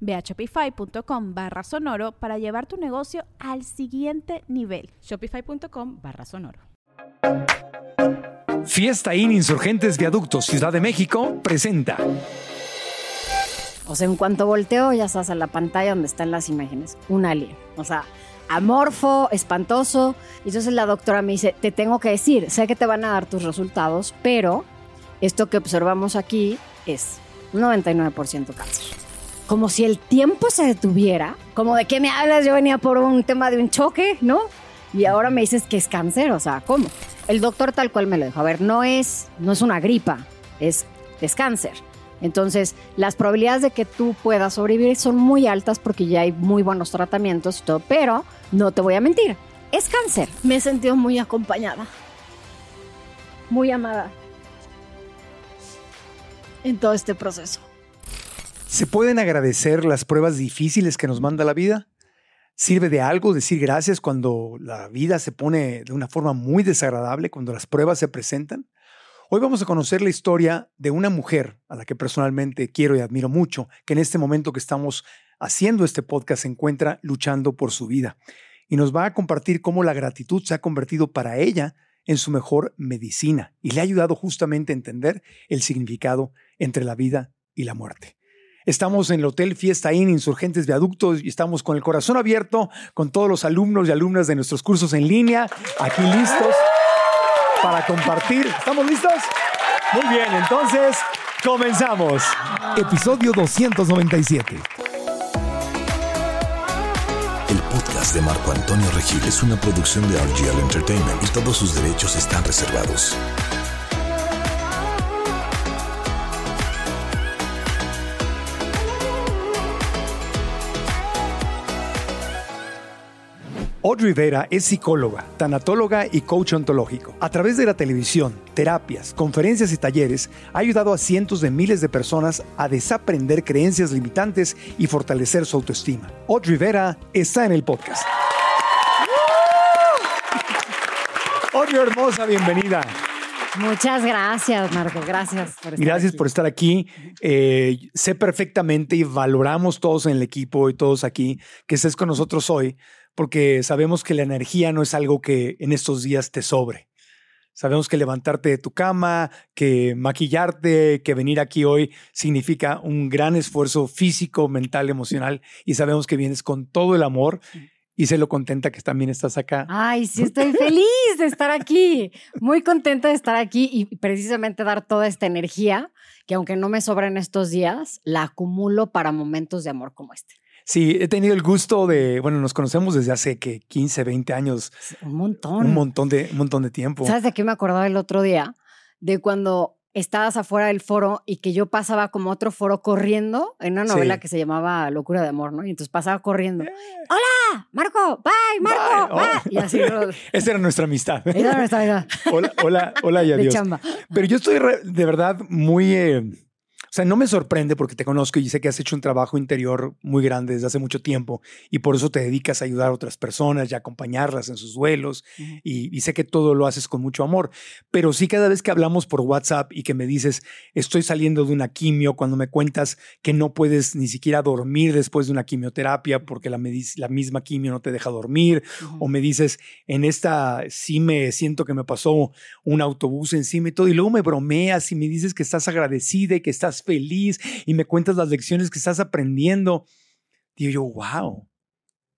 Ve a shopify.com barra sonoro para llevar tu negocio al siguiente nivel. Shopify.com barra sonoro. Fiesta In Insurgentes Viaductos Ciudad de México presenta. O sea, en cuanto volteo, ya estás en la pantalla donde están las imágenes. Un alien. O sea, amorfo, espantoso. Y entonces la doctora me dice, te tengo que decir, sé que te van a dar tus resultados, pero esto que observamos aquí es 99% cáncer como si el tiempo se detuviera, como de qué me hablas, yo venía por un tema de un choque, ¿no? Y ahora me dices que es cáncer, o sea, ¿cómo? El doctor tal cual me lo dijo, a ver, no es, no es una gripa, es, es cáncer. Entonces, las probabilidades de que tú puedas sobrevivir son muy altas porque ya hay muy buenos tratamientos y todo, pero no te voy a mentir, es cáncer. Me he sentido muy acompañada, muy amada en todo este proceso. ¿Se pueden agradecer las pruebas difíciles que nos manda la vida? ¿Sirve de algo decir gracias cuando la vida se pone de una forma muy desagradable, cuando las pruebas se presentan? Hoy vamos a conocer la historia de una mujer a la que personalmente quiero y admiro mucho, que en este momento que estamos haciendo este podcast se encuentra luchando por su vida. Y nos va a compartir cómo la gratitud se ha convertido para ella en su mejor medicina y le ha ayudado justamente a entender el significado entre la vida y la muerte. Estamos en el Hotel Fiesta Inn, Insurgentes Viaductos, y estamos con el corazón abierto con todos los alumnos y alumnas de nuestros cursos en línea, aquí listos para compartir. ¿Estamos listos? Muy bien, entonces comenzamos. Episodio 297. El podcast de Marco Antonio Regil es una producción de RGL Entertainment y todos sus derechos están reservados. Audrey Rivera es psicóloga, tanatóloga y coach ontológico. A través de la televisión, terapias, conferencias y talleres, ha ayudado a cientos de miles de personas a desaprender creencias limitantes y fortalecer su autoestima. Audrey Rivera está en el podcast. Audrey hermosa, bienvenida. Muchas gracias, Marco. Gracias por estar Gracias por estar aquí. Eh, sé perfectamente y valoramos todos en el equipo y todos aquí que estés con nosotros hoy, porque sabemos que la energía no es algo que en estos días te sobre. Sabemos que levantarte de tu cama, que maquillarte, que venir aquí hoy significa un gran esfuerzo físico, mental, emocional y sabemos que vienes con todo el amor y sé lo contenta que también estás acá. Ay, sí, estoy feliz de estar aquí, muy contenta de estar aquí y precisamente dar toda esta energía que aunque no me sobra en estos días, la acumulo para momentos de amor como este. Sí, he tenido el gusto de, bueno, nos conocemos desde hace que 15, 20 años. Un montón. Un montón de, un montón de tiempo. ¿Sabes de qué me acordaba el otro día? De cuando estabas afuera del foro y que yo pasaba como otro foro corriendo en una novela que se llamaba Locura de Amor, ¿no? Y entonces pasaba corriendo. Eh. ¡Hola! ¡Marco! ¡Bye! ¡Marco! ¡Bye! Oh. Y así. Esa era nuestra amistad. Era nuestra amistad. Hola, hola, hola y adiós. De chamba. Pero yo estoy de verdad muy... Eh, sea, no me sorprende porque te conozco y sé que has hecho un trabajo interior muy grande desde hace mucho tiempo y por eso te dedicas a ayudar a otras personas y a acompañarlas en sus duelos y, sé que todo lo haces con mucho amor. Pero sí cada vez que hablamos por WhatsApp y que me dices, estoy saliendo de una quimio, cuando me cuentas que no puedes ni siquiera dormir después de una quimioterapia porque la, la misma quimio no te deja dormir, o me dices, en esta sí me siento que me pasó un autobús encima y todo, y luego me bromeas y me dices que estás agradecida y que estás feliz y me cuentas las lecciones que estás aprendiendo. Digo yo, wow. O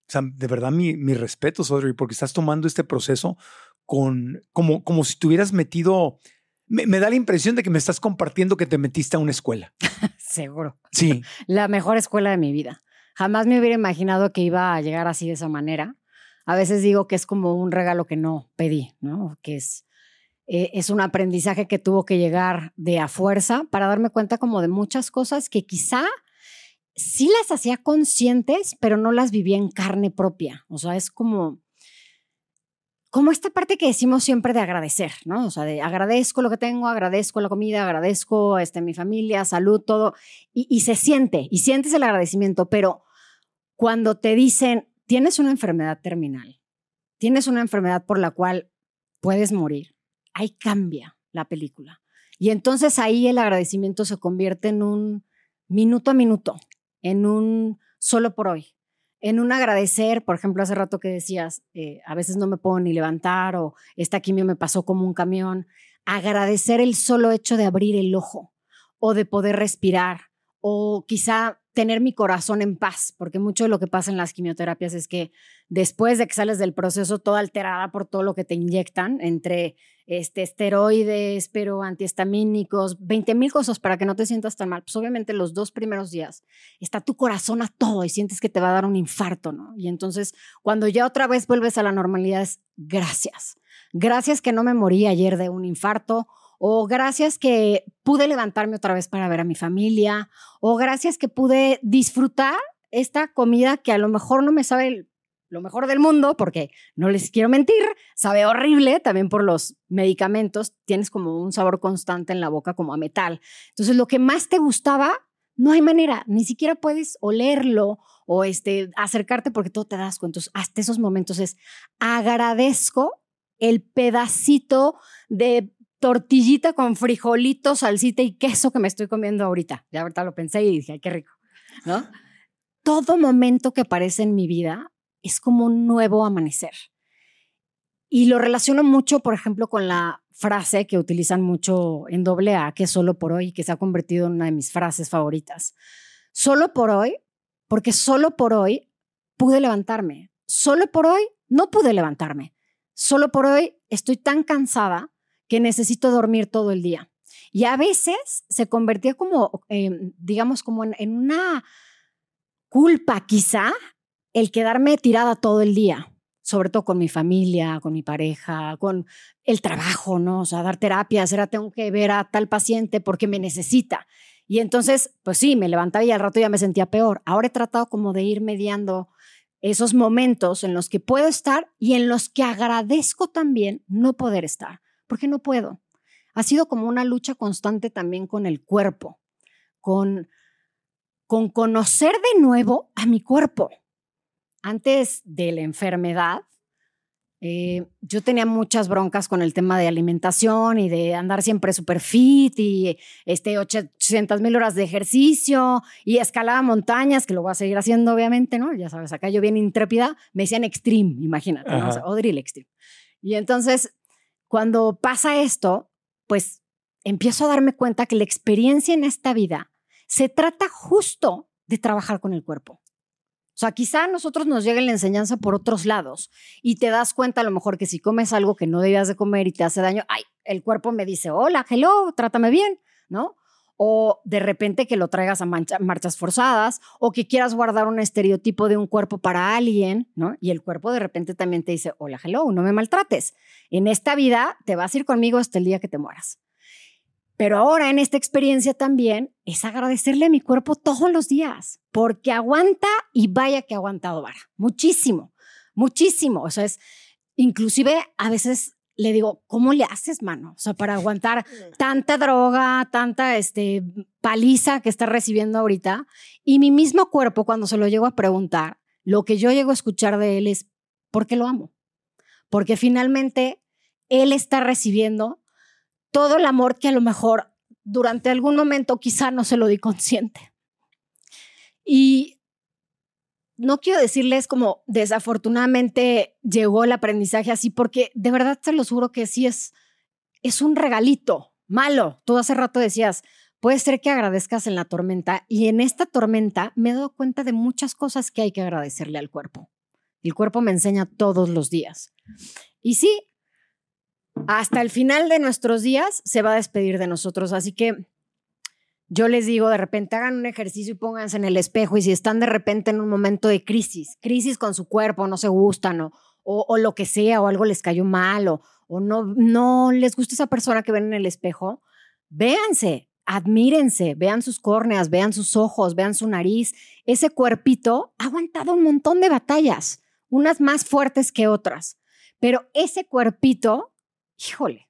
sea, de verdad mi, mi respeto, Audrey, porque estás tomando este proceso con, como, como si te hubieras metido, me, me da la impresión de que me estás compartiendo que te metiste a una escuela. Seguro. Sí, La mejor escuela de mi vida. Jamás me hubiera imaginado que iba a llegar así de esa manera. A veces digo que es como un regalo que no pedí, ¿no? Que es, eh, es un aprendizaje que tuvo que llegar de a fuerza para darme cuenta como de muchas cosas que quizá sí las hacía conscientes, pero no las vivía en carne propia. O sea, es como, como esta parte que decimos siempre de agradecer, ¿no? O sea, de agradezco lo que tengo, agradezco la comida, agradezco este, mi familia, salud, todo. Y, y se siente, y sientes el agradecimiento, pero cuando te dicen, tienes una enfermedad terminal, tienes una enfermedad por la cual puedes morir, ahí cambia la película. Y entonces ahí el agradecimiento se convierte en un minuto a minuto, en un solo por hoy, en un agradecer, por ejemplo, hace rato que decías, eh, a veces no me puedo ni levantar o esta quimio me pasó como un camión, agradecer el solo hecho de abrir el ojo o de poder respirar o quizá tener mi corazón en paz, porque mucho de lo que pasa en las quimioterapias es que después de que sales del proceso toda alterada por todo lo que te inyectan, entre este, esteroides, pero antihistamínicos, 20 mil cosas para que no te sientas tan mal, pues obviamente los dos primeros días está tu corazón a todo y sientes que te va a dar un infarto, ¿no? Y entonces cuando ya otra vez vuelves a la normalidad es gracias. Gracias que no me morí ayer de un infarto o gracias que pude levantarme otra vez para ver a mi familia, o gracias que pude disfrutar esta comida que a lo mejor no me sabe lo mejor del mundo, porque no les quiero mentir, sabe horrible también por los medicamentos, tienes como un sabor constante en la boca como a metal. Entonces, lo que más te gustaba, no hay manera, ni siquiera puedes olerlo o este, acercarte porque todo te das cuenta. Hasta esos momentos es agradezco el pedacito de tortillita con frijolito, salsita y queso que me estoy comiendo ahorita. Ya ahorita lo pensé y dije, ay, qué rico, ¿no? Todo momento que aparece en mi vida es como un nuevo amanecer. Y lo relaciono mucho, por ejemplo, con la frase que utilizan mucho en doble A, que es solo por hoy, que se ha convertido en una de mis frases favoritas. Solo por hoy, porque solo por hoy pude levantarme. Solo por hoy no pude levantarme. Solo por hoy estoy tan cansada que necesito dormir todo el día. Y a veces se convertía como, eh, digamos, como en, en una culpa quizá el quedarme tirada todo el día, sobre todo con mi familia, con mi pareja, con el trabajo, ¿no? O sea, dar terapias, era tengo que ver a tal paciente porque me necesita. Y entonces, pues sí, me levantaba y al rato ya me sentía peor. Ahora he tratado como de ir mediando esos momentos en los que puedo estar y en los que agradezco también no poder estar porque no puedo. Ha sido como una lucha constante también con el cuerpo, con, con conocer de nuevo a mi cuerpo. Antes de la enfermedad, eh, yo tenía muchas broncas con el tema de alimentación y de andar siempre super fit y este 800 mil horas de ejercicio y escalaba montañas, que lo voy a seguir haciendo obviamente, ¿no? Ya sabes, acá yo bien intrépida, me decían extreme, imagínate, ¿no? o sea, Odril extreme. Y entonces cuando pasa esto, pues empiezo a darme cuenta que la experiencia en esta vida se trata justo de trabajar con el cuerpo. O sea, quizá a nosotros nos llegue la enseñanza por otros lados y te das cuenta a lo mejor que si comes algo que no debías de comer y te hace daño, ay, el cuerpo me dice, hola, hello, trátame bien, ¿no? O de repente que lo traigas a marchas forzadas, o que quieras guardar un estereotipo de un cuerpo para alguien, ¿no? Y el cuerpo de repente también te dice, hola, hello, no me maltrates. En esta vida te vas a ir conmigo hasta el día que te mueras. Pero ahora en esta experiencia también es agradecerle a mi cuerpo todos los días, porque aguanta y vaya que ha aguantado vara. Muchísimo, muchísimo. O sea, es inclusive a veces le digo, ¿cómo le haces, mano? O sea, para aguantar tanta droga, tanta este, paliza que está recibiendo ahorita. Y mi mismo cuerpo, cuando se lo llego a preguntar, lo que yo llego a escuchar de él es, ¿por qué lo amo? Porque finalmente él está recibiendo todo el amor que a lo mejor durante algún momento quizá no se lo di consciente. Y no quiero decirles como desafortunadamente llegó el aprendizaje así, porque de verdad se los juro que sí es, es un regalito malo. Tú hace rato decías, puede ser que agradezcas en la tormenta y en esta tormenta me he dado cuenta de muchas cosas que hay que agradecerle al cuerpo. El cuerpo me enseña todos los días. Y sí, hasta el final de nuestros días se va a despedir de nosotros. Así que yo les digo, de repente hagan un ejercicio y pónganse en el espejo y si están de repente en un momento de crisis, crisis con su cuerpo, no se gustan o, o, lo que sea, o algo les cayó mal o, o no, no les gusta esa persona que ven en el espejo, véanse, admírense, vean sus córneas, vean sus ojos, vean su nariz. Ese cuerpito ha aguantado un montón de batallas, unas más fuertes que otras, pero ese cuerpito, híjole,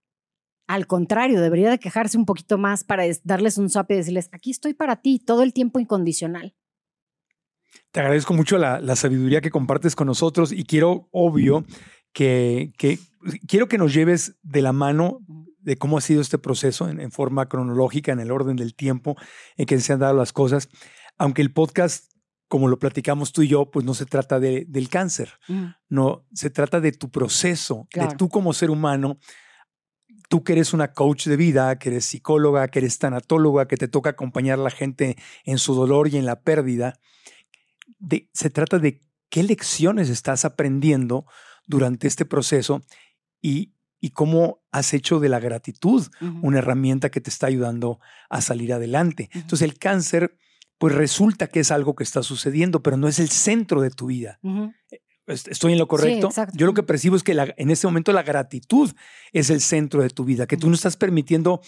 al contrario, debería de quejarse un poquito más para darles un zap y decirles, aquí estoy para ti todo el tiempo incondicional. Te agradezco mucho la, sabiduría que compartes con nosotros y quiero, obvio, que, quiero que nos lleves de la mano de cómo ha sido este proceso en, forma cronológica, en el orden del tiempo en que se han dado las cosas, aunque el podcast, como lo platicamos tú y yo, pues no se trata de, del cáncer, mm. no, se trata de tu proceso, de tú como ser humano tú que eres una coach de vida, que eres psicóloga, que eres tanatóloga, que te toca acompañar a la gente en su dolor y en la pérdida, se trata de qué lecciones estás aprendiendo durante este proceso y, cómo has hecho de la gratitud una herramienta que te está ayudando a salir adelante. Entonces el cáncer, pues resulta que es algo que está sucediendo, pero no es el centro de tu vida. ¿Estoy en lo correcto? Yo lo que percibo es que en este momento la gratitud es el centro de tu vida, que tú no estás permitiendo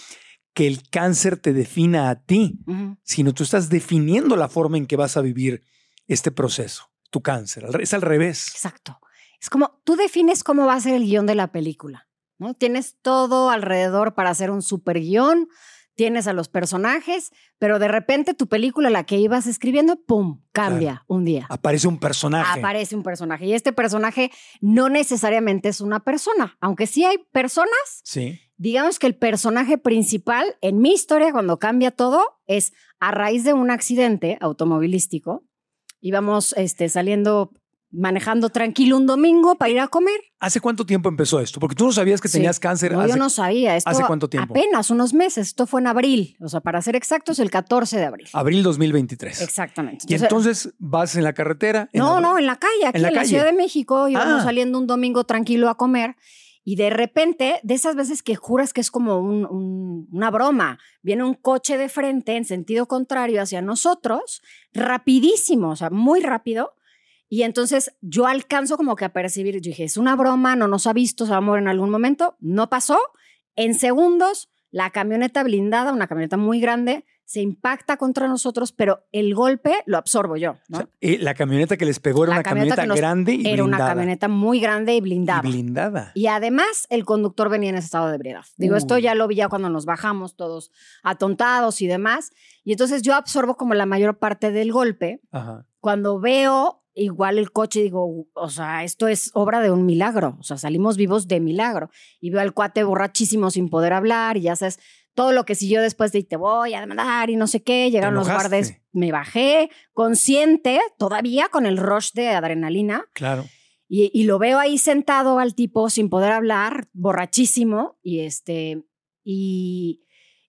que el cáncer te defina a ti, sino tú estás definiendo la forma en que vas a vivir este proceso, tu cáncer. Es al revés. Exacto. Es como tú defines cómo va a ser el guion de la película, ¿no? Tienes todo alrededor para hacer un super guion, tienes a los personajes, pero de repente tu película, la que ibas escribiendo, ¡pum!, cambia un día. Aparece un personaje. Aparece un personaje. Y este personaje no necesariamente es una persona, aunque sí hay personas. Sí. Digamos que el personaje principal en mi historia, cuando cambia todo, es a raíz de un accidente automovilístico. Íbamos este, saliendo manejando tranquilo un domingo para ir a comer. ¿Hace cuánto tiempo empezó esto? Porque tú no sabías que tenías cáncer. No, yo no sabía. Esto ¿Hace cuánto tiempo? Apenas unos meses. Esto fue en abril. O sea, para ser exactos, el 14 de abril. Abril 2023. Exactamente. y entonces vas en la carretera. no, no, en la calle, aquí en la, Ciudad de México. Íbamos ah. saliendo un domingo tranquilo a comer. Y de repente, de esas veces que juras que es como una broma, viene un coche de frente en sentido contrario hacia nosotros, rapidísimo, o sea, muy rápido y entonces yo alcanzo como que a percibir, yo dije, es una broma, no nos ha visto, se va a mover en algún momento. No pasó. En segundos, la camioneta blindada, una camioneta muy grande, se impacta contra nosotros, pero el golpe lo absorbo yo. la camioneta que les pegó era una camioneta, grande y blindada. Era una camioneta muy grande y blindada. Y blindada. Y además el conductor venía en estado de ebriedad. Digo, esto ya lo vi ya cuando nos bajamos todos atontados y demás. Y entonces yo absorbo como la mayor parte del golpe. Ajá. Cuando veo igual el coche, digo, o sea, esto es obra de un milagro, o sea, salimos vivos de milagro. Y veo al cuate borrachísimo sin poder hablar y ya sabes, todo lo que siguió después de te voy a demandar y no sé qué, llegaron los guardes, me bajé consciente, todavía con el rush de adrenalina. Claro. Y, y lo veo ahí sentado al tipo sin poder hablar, borrachísimo, y este, y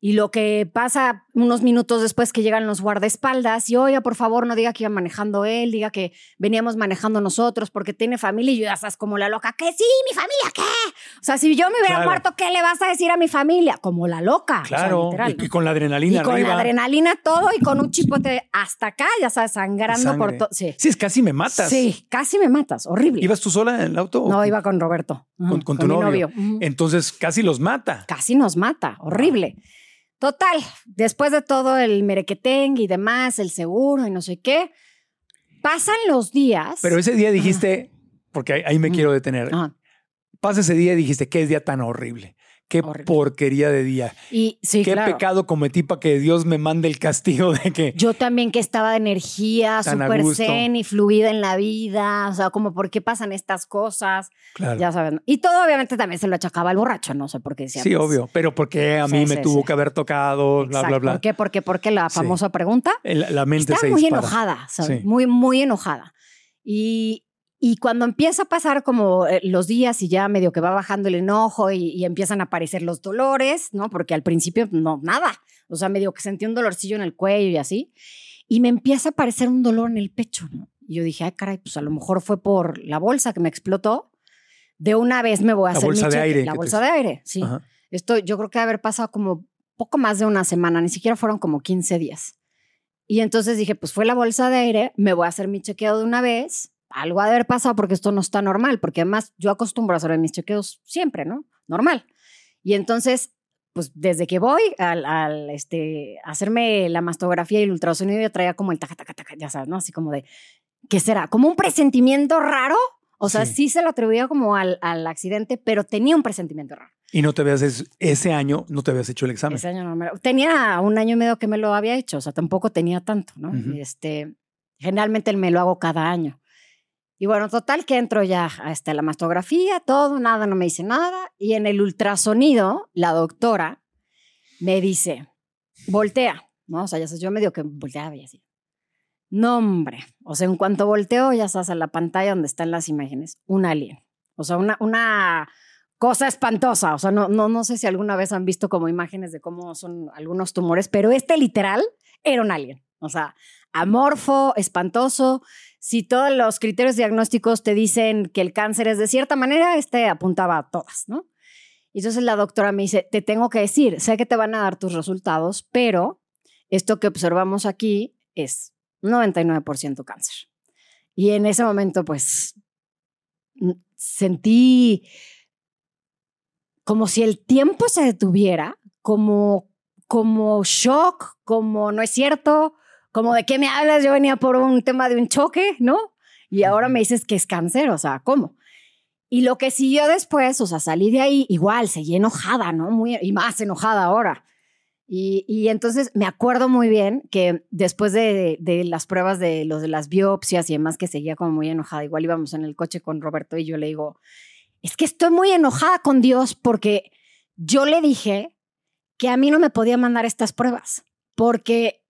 y lo que pasa unos minutos después que llegan los guardaespaldas y, oiga, por favor, no diga que iba manejando él, diga que veníamos manejando nosotros porque tiene familia y yo ya estás como la loca, que sí, mi familia, ¿qué? O sea, si yo me hubiera muerto, ¿qué le vas a decir a mi familia? Como la loca. Claro, y, con la adrenalina. Y con la adrenalina todo y con un chipote hasta acá, ya sabes, sangrando por todo. Sí. sí, es casi me matas. Sí, casi me matas, horrible. ¿Ibas tú sola en el auto? No, iba con Roberto. Con, tu novio. Entonces casi los mata. Casi nos mata, horrible. Total, después de todo el merequeteng y demás, el seguro y no sé qué, pasan los días. Pero ese día dijiste, porque ahí, me quiero detener, pasa ese día y dijiste, qué día tan horrible. Qué porquería de día. Y sí, Qué pecado cometí para que Dios me mande el castigo de que. Yo también que estaba de energía, súper zen y fluida en la vida. O sea, como por qué pasan estas cosas. Claro. Ya saben. Y todo obviamente también se lo achacaba al borracho, no sé por qué decía. Sí, obvio. Pero porque a mí me tuvo que haber tocado, bla, bla, bla. ¿Por qué? Porque, porque la famosa pregunta. La, mente está muy enojada, ¿sabes? Muy, muy enojada. Y, y cuando empieza a pasar como eh, los días y ya medio que va bajando el enojo y, empiezan a aparecer los dolores, ¿no? Porque al principio no, nada. O sea, medio que sentí un dolorcillo en el cuello y así. Y me empieza a aparecer un dolor en el pecho, ¿no? Y yo dije, ay, caray, pues a lo mejor fue por la bolsa que me explotó. de una vez me voy a La hacer mi bolsa de cheque. aire La te bolsa de aire, sí. Ajá. Esto yo creo que haber pasado como poco más de una semana, ni siquiera fueron como 15 días. Y entonces dije, pues fue la bolsa de aire, me voy a hacer mi chequeo de una vez. Algo ha de haber pasado porque esto no está normal, porque además yo acostumbro a hacer mis chequeos siempre, ¿no? Normal. Y entonces, pues desde que voy al, al, este, hacerme la mastografía y el ultrasonido, yo traía como el taca, taca, taca, ya sabes, ¿no? Así como de, ¿qué será? Como un presentimiento raro. O sea, Sí. sí, se lo atribuía como al, al accidente, pero tenía un presentimiento raro. Y no te habías, es- ese año no te habías hecho el examen. Ese año no me lo- Tenía un año y medio que me lo había hecho, o sea, tampoco tenía tanto, ¿no? Ujú. Y este, generalmente me lo hago cada año. Y bueno, total que entro ya a este, la mastografía, todo, nada, no me dice nada. Y en el ultrasonido, la doctora me dice, voltea, ¿no? O sea, ya sabes, yo medio que volteaba y así. No, hombre. O sea, en cuanto volteo, ya sabes, a la pantalla donde están las imágenes, un alien. O sea, una, una cosa espantosa. O sea, no, no, no sé si alguna vez han visto como imágenes de cómo son algunos tumores, pero este literal era un alien. O sea, amorfo, espantoso. Si todos los criterios diagnósticos te dicen que el cáncer es de cierta manera, este apuntaba a todas, ¿no? Y entonces la doctora me dice, te tengo que decir, sé que te van a dar tus resultados, pero esto que observamos aquí es 99% cáncer. Y en ese momento, pues, n- sentí como si el tiempo se detuviera, como, como shock, como no es cierto, como de qué me hablas, yo venía por un tema de un choque, ¿no? Y ahora me dices que es cáncer, o sea, ¿cómo? Y lo que siguió después, o sea, salí de ahí igual, seguí enojada, ¿no? Muy, y más enojada ahora. Y, y entonces me acuerdo muy bien que después de, de las pruebas de los de las biopsias y demás, que seguía como muy enojada, igual íbamos en el coche con Roberto y yo le digo, es que estoy muy enojada con Dios porque yo le dije que a mí no me podía mandar estas pruebas, porque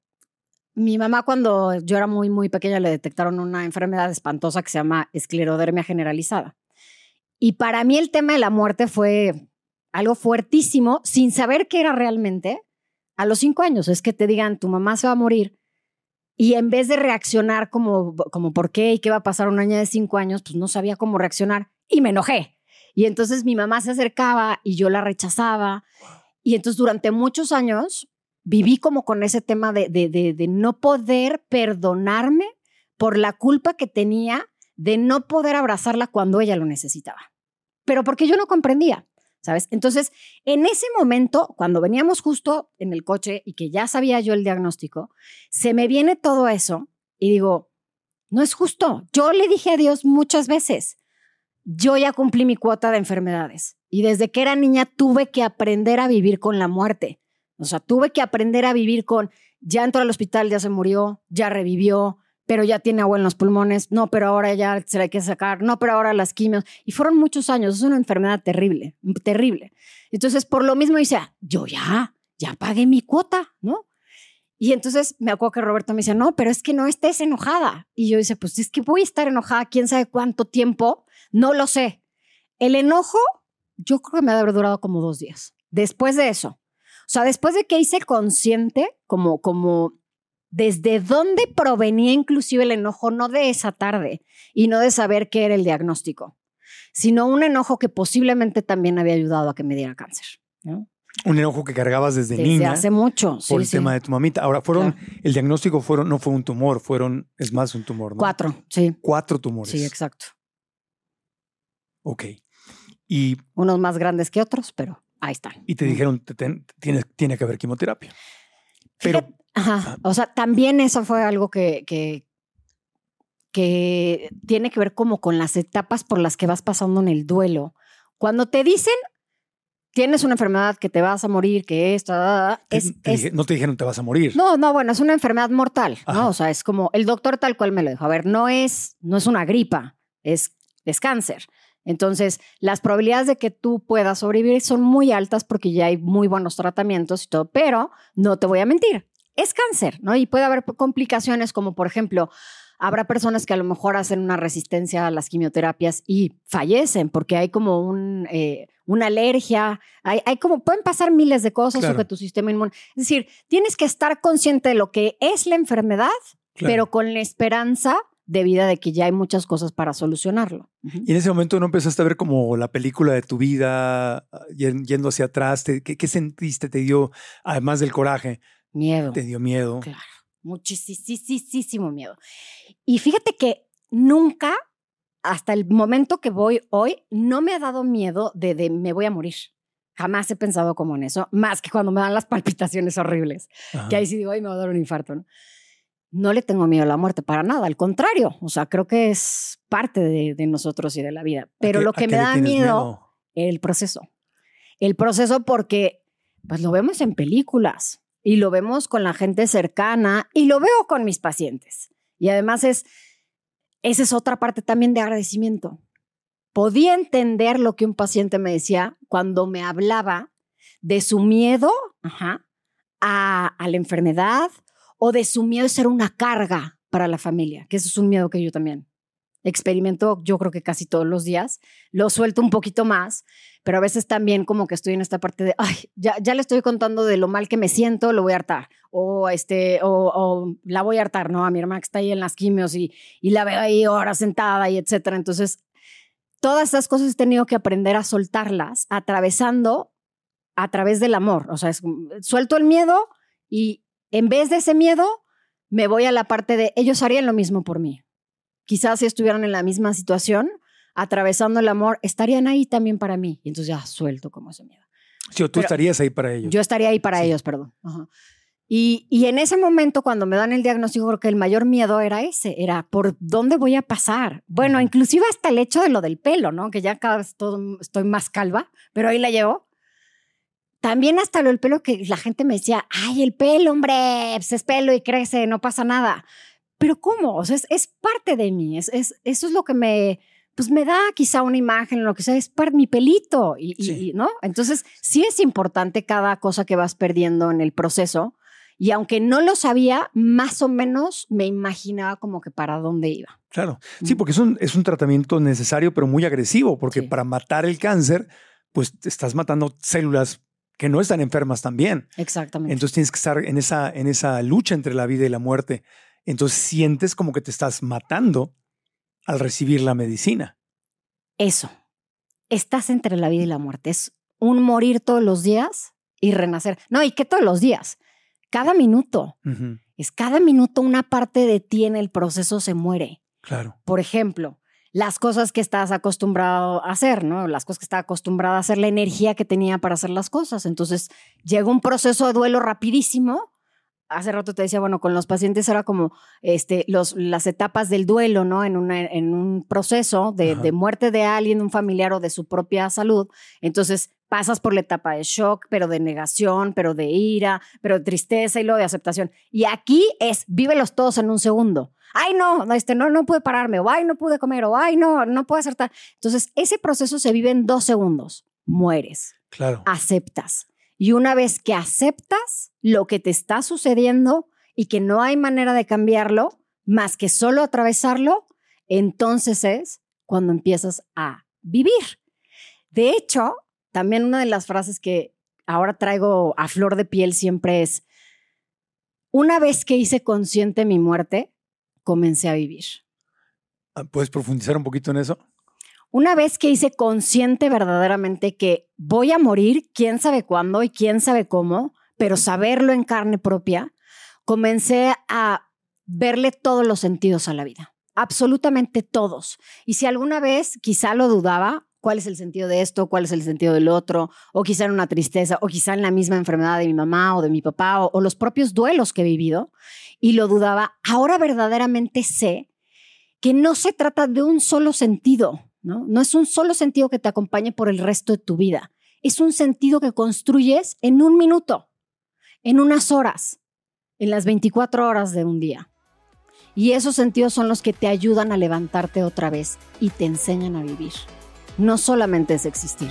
mi mamá cuando yo era muy, muy pequeña le detectaron una enfermedad espantosa que se llama esclerodermia generalizada. Y para mí el tema de la muerte fue algo fuertísimo, sin saber qué era realmente. A los cinco años es que te digan, tu mamá se va a morir. Y en vez de reaccionar como, como por qué y qué va a pasar a una niña de cinco años, pues no sabía cómo reaccionar y me enojé. Y entonces mi mamá se acercaba y yo la rechazaba. Y entonces durante muchos años viví como con ese tema de, de, de, no poder perdonarme por la culpa que tenía de no poder abrazarla cuando ella lo necesitaba. Pero porque yo no comprendía, ¿sabes? Entonces, en ese momento, cuando veníamos justo en el coche y que ya sabía yo el diagnóstico, se me viene todo eso y digo, no es justo. Yo le dije a Dios muchas veces, yo ya cumplí mi cuota de enfermedades y desde que era niña tuve que aprender a vivir con la muerte. O sea, tuve que aprender a vivir con, ya entró al hospital, ya se murió, ya revivió, pero ya tiene agua en los pulmones, no, pero ahora ya se la hay que sacar, no, pero ahora las quimios. Y fueron muchos años, es una enfermedad terrible, terrible. Entonces, por lo mismo dice, yo ya, ya pagué mi cuota, ¿no? Y entonces me acuerdo que Roberto me dice, no, pero es que no estés enojada. Y yo dice, pues es que voy a estar enojada, quién sabe cuánto tiempo, no lo sé. El enojo, yo creo que me ha de haber durado como dos días. Después de eso, sea, después de que hice consciente, como, como desde dónde provenía inclusive el enojo, no de esa tarde y no de saber qué era el diagnóstico, sino un enojo que posiblemente también había ayudado a que me diera cáncer. ¿no? Un enojo que cargabas desde, Desde niña hace mucho. por sí, el sí. tema de tu mamita. Ahora, fueron, Claro. el diagnóstico fueron, no fue un tumor, fueron, es más un tumor, ¿no? Cuatro, sí. Cuatro tumores. Sí, exacto. Ok. Y, Unos más grandes que otros, pero ahí están. y te dijeron, te tienes, tiene que haber quimioterapia. Pero, Fíjate- ajá, o sea, también eso fue algo que, que, que tiene que ver como con las etapas por las que vas pasando en el duelo. Cuando te dicen, tienes una enfermedad que te vas a morir, que esto, ah, ah, te- es, te es- no te dijeron te vas a morir. no, no, bueno, es una enfermedad mortal, Ajá. ¿no? O sea, es como el doctor tal cual me lo dijo. A ver, no es, no es una gripa, es, es cáncer. Entonces, las probabilidades de que tú puedas sobrevivir son muy altas porque ya hay muy buenos tratamientos y todo, pero no te voy a mentir, es cáncer, ¿no? Y puede haber complicaciones como, por ejemplo, habrá personas que a lo mejor hacen una resistencia a las quimioterapias y fallecen porque hay como un, eh, una alergia, hay, hay como, pueden pasar miles de cosas Claro. que tu sistema inmune. Es decir, tienes que estar consciente de lo que es la enfermedad, Claro. pero con la esperanza de vida de que ya hay muchas cosas para solucionarlo. Y en ese momento no empezaste a ver como la película de tu vida ah, yen- yendo hacia atrás. ¿Qué, qué sentiste? ¿Te dio, además del coraje, Miedo. te dio miedo? Claro, muchísimo miedo. Y fíjate que nunca, hasta el momento que voy hoy, no me ha dado miedo de, de me voy a morir. Jamás he pensado como en eso, más que cuando me dan las palpitaciones horribles, Ajá. que ahí sí digo, ay, me va a dar un infarto, ¿no? No le tengo miedo a la muerte para nada, al contrario, o sea, creo que es parte de, de nosotros y de la vida. ¿A Pero qué- lo que me da tienes miedo el proceso. El proceso porque pues lo vemos en películas y lo vemos con la gente cercana y lo veo con mis pacientes. Y además es, esa es otra parte también de agradecimiento. Podía entender lo que un paciente me decía cuando me hablaba de su miedo ajá, a, a la enfermedad o de su miedo de ser una carga para la familia, que eso es un miedo que yo también experimento, yo creo que casi todos los días. Lo suelto un poquito más, pero a veces también como que estoy en esta parte de, ay, ya, le estoy contando de lo mal que me siento, lo voy a hartar. O, este, o, o la voy a hartar, ¿no? A mi hermana que está ahí en las quimios y, y la veo ahí ahora sentada y etcétera. Entonces, todas esas cosas he tenido que aprender a soltarlas, atravesando a través del amor. O sea, es, suelto el miedo y en vez de ese miedo, me voy a la parte de ellos harían lo mismo por mí. Quizás si estuvieran en la misma situación, atravesando el amor, estarían ahí también para mí. Y entonces ya suelto como ese miedo. Sí, o tú Pero- estarías ahí para ellos. Yo estaría ahí para Sí. ellos, perdón. Ajá. Y, y en ese momento, cuando me dan el diagnóstico, creo que el mayor miedo era ese, era por dónde voy a pasar. Bueno, inclusive hasta el hecho de lo del pelo, ¿no? Que ya cada vez todo- estoy más calva, pero ahí la llevo. También hasta lo del pelo que la gente me decía, ay, el pelo, hombre, pues es pelo y crece, no pasa nada. Pero ¿cómo? O sea, es, es parte de mí, es, es, eso es lo que me, pues me da quizá una imagen, lo que sea, es mi pelito, y, y- Sí. y, ¿no? Entonces, sí es importante cada cosa que vas perdiendo en el proceso, y aunque no lo sabía, más o menos me imaginaba como que para dónde iba. Claro. Sí, porque es un, es un tratamiento necesario, pero muy agresivo, porque Sí. para matar el cáncer, pues estás matando células que no están enfermas también. Exactamente. Entonces tienes que estar en esa, en esa lucha entre la vida y la muerte. Entonces sientes como que te estás matando al recibir la medicina. Eso, estás entre la vida y la muerte, es un morir todos los días y renacer. No, y que todos los días, cada minuto, es cada minuto una parte de ti en el proceso se muere. Claro. Por ejemplo, las cosas que estás acostumbrado a hacer, ¿no? Las cosas que estaba acostumbrada a hacer, la energía que tenía para hacer las cosas. Entonces, llega un proceso de duelo rapidísimo. Hace rato te decía, bueno, con los pacientes era como este, los, las etapas del duelo, ¿no? En, una, en un proceso de, de muerte de alguien, de un familiar o de su propia salud. Entonces, pasas por la etapa de shock, pero de negación, pero de ira, pero de tristeza y luego de aceptación. Y aquí es, vívelos todos en un segundo. Ay, no, no, este, no, no pude pararme, o ay, no pude comer, o ay, no, no puedo hacer tal. Entonces, ese proceso se vive en dos segundos. Mueres, Claro. aceptas. Y una vez que aceptas lo que te está sucediendo y que no hay manera de cambiarlo, más que solo atravesarlo, entonces es cuando empiezas a vivir. De hecho, también una de las frases que ahora traigo a flor de piel siempre es, una vez que hice consciente mi muerte, comencé a vivir. Ah, ¿Puedes profundizar un poquito en eso? Una vez que hice consciente verdaderamente que voy a morir, quién sabe cuándo y quién sabe cómo, pero saberlo en carne propia, comencé a verle todos los sentidos a la vida, absolutamente todos. Y si alguna vez quizá lo dudaba, cuál es el sentido de esto, cuál es el sentido del otro, o quizá en una tristeza, o quizá en la misma enfermedad de mi mamá o de mi papá, o, o los propios duelos que he vivido, y lo dudaba, ahora verdaderamente sé que no se trata de un solo sentido, ¿no? No es un solo sentido que te acompañe por el resto de tu vida. Es un sentido que construyes en un minuto, en unas horas, en las 24 horas de un día. Y esos sentidos son los que te ayudan a levantarte otra vez y te enseñan a vivir. No solamente es existir.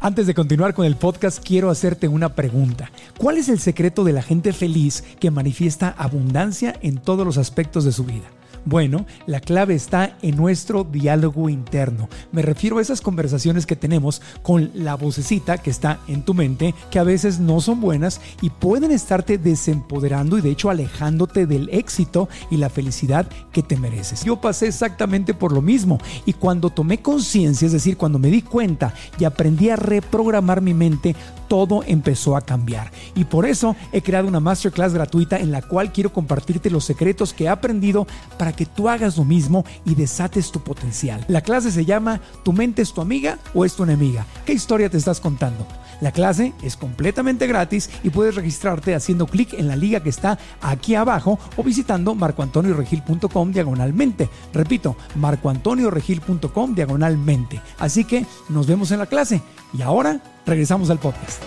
Antes de continuar con el podcast, quiero hacerte una pregunta. ¿Cuál es el secreto de la gente feliz que manifiesta abundancia en todos los aspectos de su vida? Bueno, la clave está en nuestro diálogo interno. Me refiero a esas conversaciones que tenemos con la vocecita que está en tu mente, que a veces no son buenas y pueden estarte desempoderando y de hecho alejándote del éxito y la felicidad que te mereces. Yo pasé exactamente por lo mismo y cuando tomé conciencia, es decir, cuando me di cuenta y aprendí a reprogramar mi mente, todo empezó a cambiar. Y por eso he creado una masterclass gratuita en la cual quiero compartirte los secretos que he aprendido para que tú hagas lo mismo y desates tu potencial. La clase se llama ¿Tu mente es tu amiga o es tu enemiga? ¿Qué historia te estás contando? La clase es completamente gratis y puedes registrarte haciendo clic en la liga que está aquí abajo o visitando marcoantonioregil.com diagonalmente. Repito, marcoantonioregil.com diagonalmente. Así que nos vemos en la clase. Y ahora regresamos al podcast.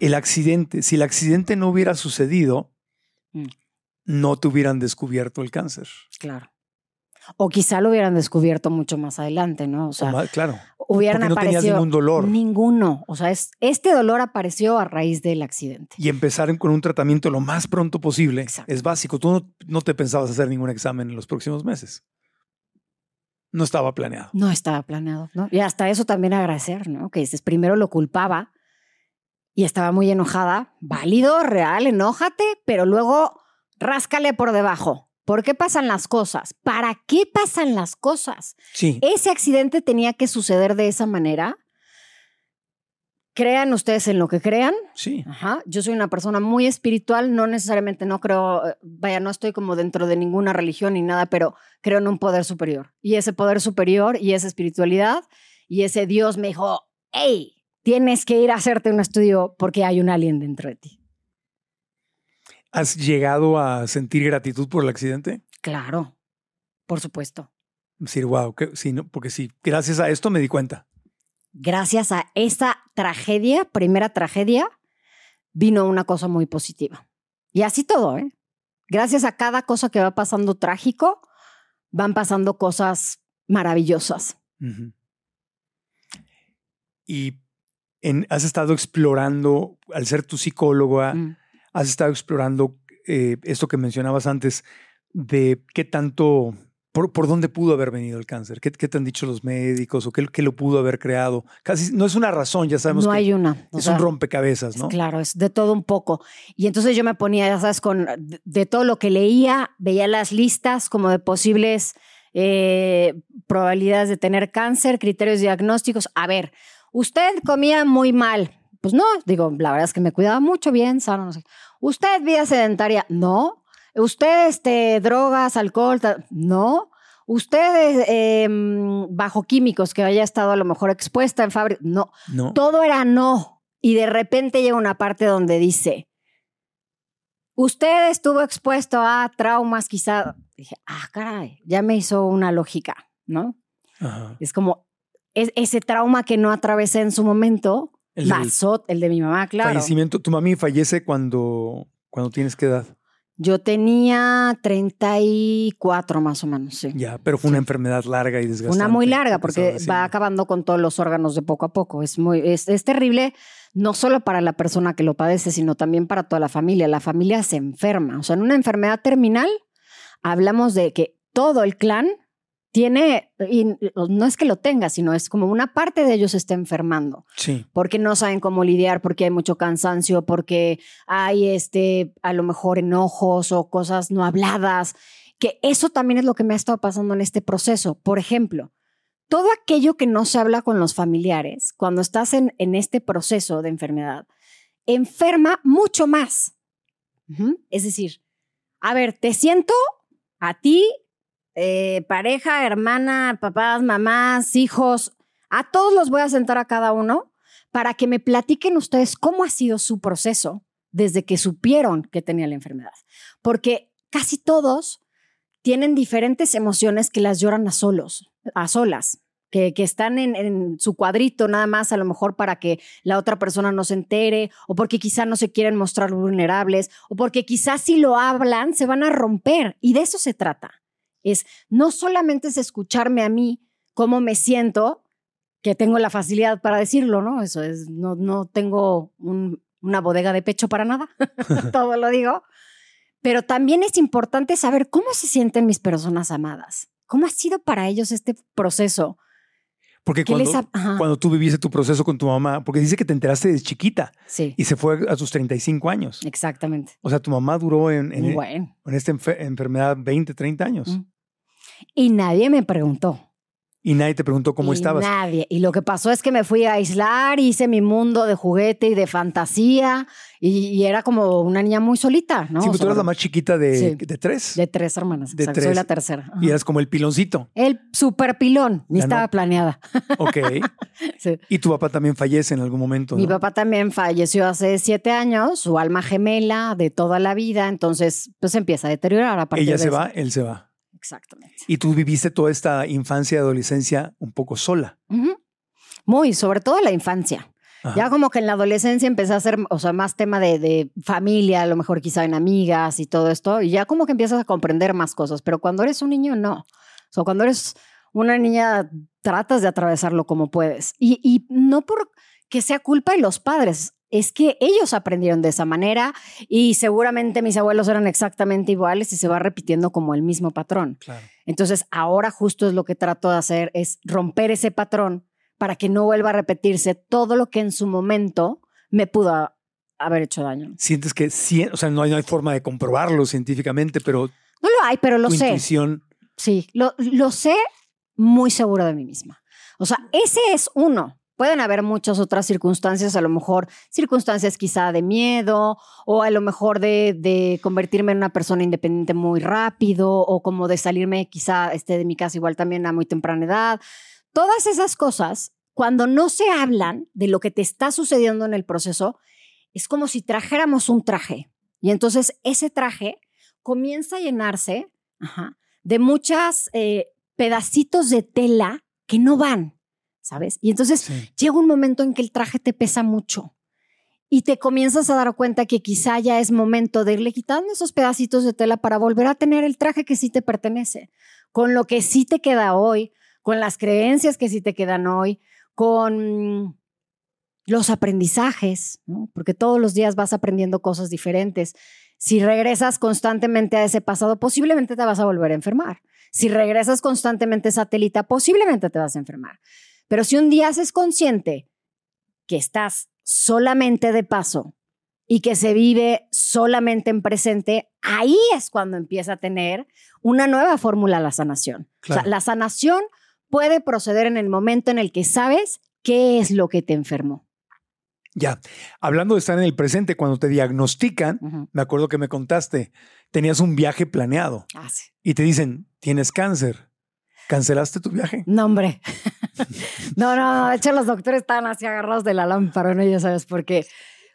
El accidente, si el accidente no hubiera sucedido, Mm. No te hubieran descubierto el cáncer. Claro. O quizá lo hubieran descubierto mucho más adelante, ¿no? O sea, O más- claro. hubieran no tenías aparecido ningún dolor. Ninguno. O sea, es, este dolor apareció a raíz del accidente. Y empezar con un tratamiento lo más pronto posible Exacto. es básico. Tú no, no te pensabas hacer ningún examen en los próximos meses. No estaba planeado. No estaba planeado, ¿no? Y hasta eso también agradecer, ¿no? Que dices, primero lo culpaba y estaba muy enojada. Válido, real, enójate, pero luego ráscale por debajo. ¿Por qué pasan las cosas? ¿Para qué pasan las cosas? Sí. Ese accidente tenía que suceder de esa manera. Crean ustedes en lo que crean. Sí. Ajá. Yo soy una persona muy espiritual, no necesariamente no creo, vaya, no estoy como dentro de ninguna religión ni nada, pero creo en un poder superior. Y ese poder superior y esa espiritualidad y ese Dios me dijo, hey, tienes que ir a hacerte un estudio porque hay un alien dentro de ti. ¿Has llegado a sentir gratitud por el accidente? Claro, por supuesto. Decir, wow, que, sí, no, porque sí, gracias a esto me di cuenta. Gracias a esa tragedia, primera tragedia, vino una cosa muy positiva. Y así todo, ¿eh? Gracias a cada cosa que va pasando trágico, van pasando cosas maravillosas. Y en- has estado explorando, al ser tu psicóloga, Mm. Has estado explorando eh, esto que mencionabas antes, de qué tanto, por, por dónde pudo haber venido el cáncer, qué, qué te han dicho los médicos o qué, qué lo pudo haber creado. Casi no es una razón, ya sabemos No que hay una. es sea, un rompecabezas, ¿no? Claro, es de todo un poco. Y entonces yo me ponía, ya sabes, con de, de todo lo que leía, veía las listas como de posibles eh, probabilidades de tener cáncer, criterios diagnósticos. A ver, usted comía muy mal. Pues no, digo, la verdad es que me cuidaba mucho bien, sano, no sé. Usted vida sedentaria, no. Usted este, drogas, alcohol, no. Usted eh, mm, bajo químicos que haya estado a lo mejor expuesta en fábrica, no. No. Todo era no. Y de repente llega una parte donde dice, usted estuvo expuesto a traumas quizá. Dije, ah, caray, ya me hizo una lógica, ¿no? Ajá. Es como es- ese trauma que no atravesé en su momento, El pasó, el de mi mamá, claro. fallecimiento. Tu mami fallece cuando, cuando tienes qué edad. Yo tenía 34 más o menos, sí. Ya, pero fue una enfermedad larga y desgastante. Una muy larga porque va acabando con todos los órganos de poco a poco. Es muy, es, es terrible, no solo para la persona que lo padece, sino también para toda la familia. La familia se enferma. O sea, en una enfermedad terminal hablamos de que todo el clan tiene, y no es que lo tenga, sino es como una parte de ellos está enfermando Sí. porque no saben cómo lidiar, porque hay mucho cansancio, porque hay este, a lo mejor enojos o cosas no habladas, que eso también es lo que me ha estado pasando en este proceso. Por ejemplo, todo aquello que no se habla con los familiares, cuando estás en, en este proceso de enfermedad, enferma mucho más. Es decir, a ver, te siento a ti, eh, pareja, hermana, papás, mamás, hijos, a todos los voy a sentar a cada uno para que me platiquen ustedes cómo ha sido su proceso desde que supieron que tenía la enfermedad. Porque casi todos tienen diferentes emociones que las lloran a solos, a solas, que, que están en, en su cuadrito nada más a lo mejor para que la otra persona no se entere, o porque quizá no se quieren mostrar vulnerables, o porque quizás si lo hablan se van a romper. Y de eso se trata. Es no solamente es escucharme a mí cómo me siento, que tengo la facilidad para decirlo, ¿no? Eso es, no, no tengo un- una bodega de pecho para nada, todo lo digo, Pero también es importante saber cómo se sienten mis personas amadas. ¿Cómo ha sido para ellos este proceso? Porque ¿Qué les cuando, cuando tú viviste tu proceso con tu mamá, porque dice que te enteraste de chiquita Sí, y se fue a sus 35 años. exactamente. O sea, tu mamá duró en, en- Bueno. en esta enfe- enfermedad 20, 30 años. Mm. Y nadie me preguntó. Y nadie te preguntó cómo Y estabas. Nadie. Y lo que pasó es que me fui a aislar, hice mi mundo de juguete y de fantasía y, y era como una niña muy solita, ¿no? sí, pero tú sea, eras la más chiquita de, Sí. de tres. De tres hermanas. De tres. Soy la tercera. Ajá. y eras como el piloncito. El super pilón. Ni no. estaba planeada. Ok. Sí. y tu papá también fallece en algún momento. Mi ¿no? papá también falleció hace siete años, su alma gemela de toda la vida, entonces pues empieza a deteriorar a partir Ella de se eso. va, él se va. Exactamente. Y tú viviste toda esta infancia y adolescencia un poco sola. Muy, sobre todo la infancia. Ajá. Ya como que en la adolescencia empecé a hacer, o sea, más tema de, de familia, a lo mejor quizá en amigas y todo esto, y ya como que empiezas a comprender más cosas, pero cuando eres un niño, no. O sea, cuando eres una niña, tratas de atravesarlo como puedes. Y, y no por que sea culpa de los padres, es que ellos aprendieron de esa manera y seguramente mis abuelos eran exactamente iguales y se va repitiendo como el mismo patrón. Claro. Entonces, ahora justo es lo que trato de hacer, es romper ese patrón para que no vuelva a repetirse todo lo que en su momento me pudo haber hecho daño. Sientes que, sí, o sea, no hay, no hay forma de comprobarlo científicamente, pero No lo hay, pero lo tu sé. intuición. Sí, lo, lo sé muy segura de mí misma. O sea, ese es uno. Pueden haber muchas otras circunstancias, a lo mejor circunstancias quizá de miedo o a lo mejor de, convertirme en una persona independiente muy rápido o como de salirme quizá este, de mi casa igual también a muy temprana edad. Todas esas cosas, cuando no se hablan de lo que te está sucediendo en el proceso, es como si trajéramos un traje. Y entonces ese traje comienza a llenarse de muchas eh, pedacitos de tela que no van, ¿sabes? Y entonces Sí. llega un momento en que el traje te pesa mucho y te comienzas a dar cuenta que quizá ya es momento de irle quitando esos pedacitos de tela para volver a tener el traje que sí te pertenece, con lo que sí te queda hoy, con las creencias que sí te quedan hoy, con los aprendizajes, ¿no? porque todos los días vas aprendiendo cosas diferentes. Si regresas constantemente a ese pasado, posiblemente te vas a volver a enfermar. Si regresas constantemente a esa telita, posiblemente te vas a enfermar. Pero si un día haces consciente que estás solamente de paso y que se vive solamente en presente, ahí es cuando empieza a tener una nueva fórmula la sanación. O sea, la sanación puede proceder en el momento en el que sabes qué es lo que te enfermó. Ya. Hablando de estar en el presente, cuando te diagnostican, me acuerdo que me contaste, tenías un viaje planeado Ah, sí. y te dicen, tienes cáncer. ¿Cancelaste tu viaje? No, hombre. no, no. De hecho, los doctores estaban así agarrados de la lámpara, ¿no? Ya sabes, porque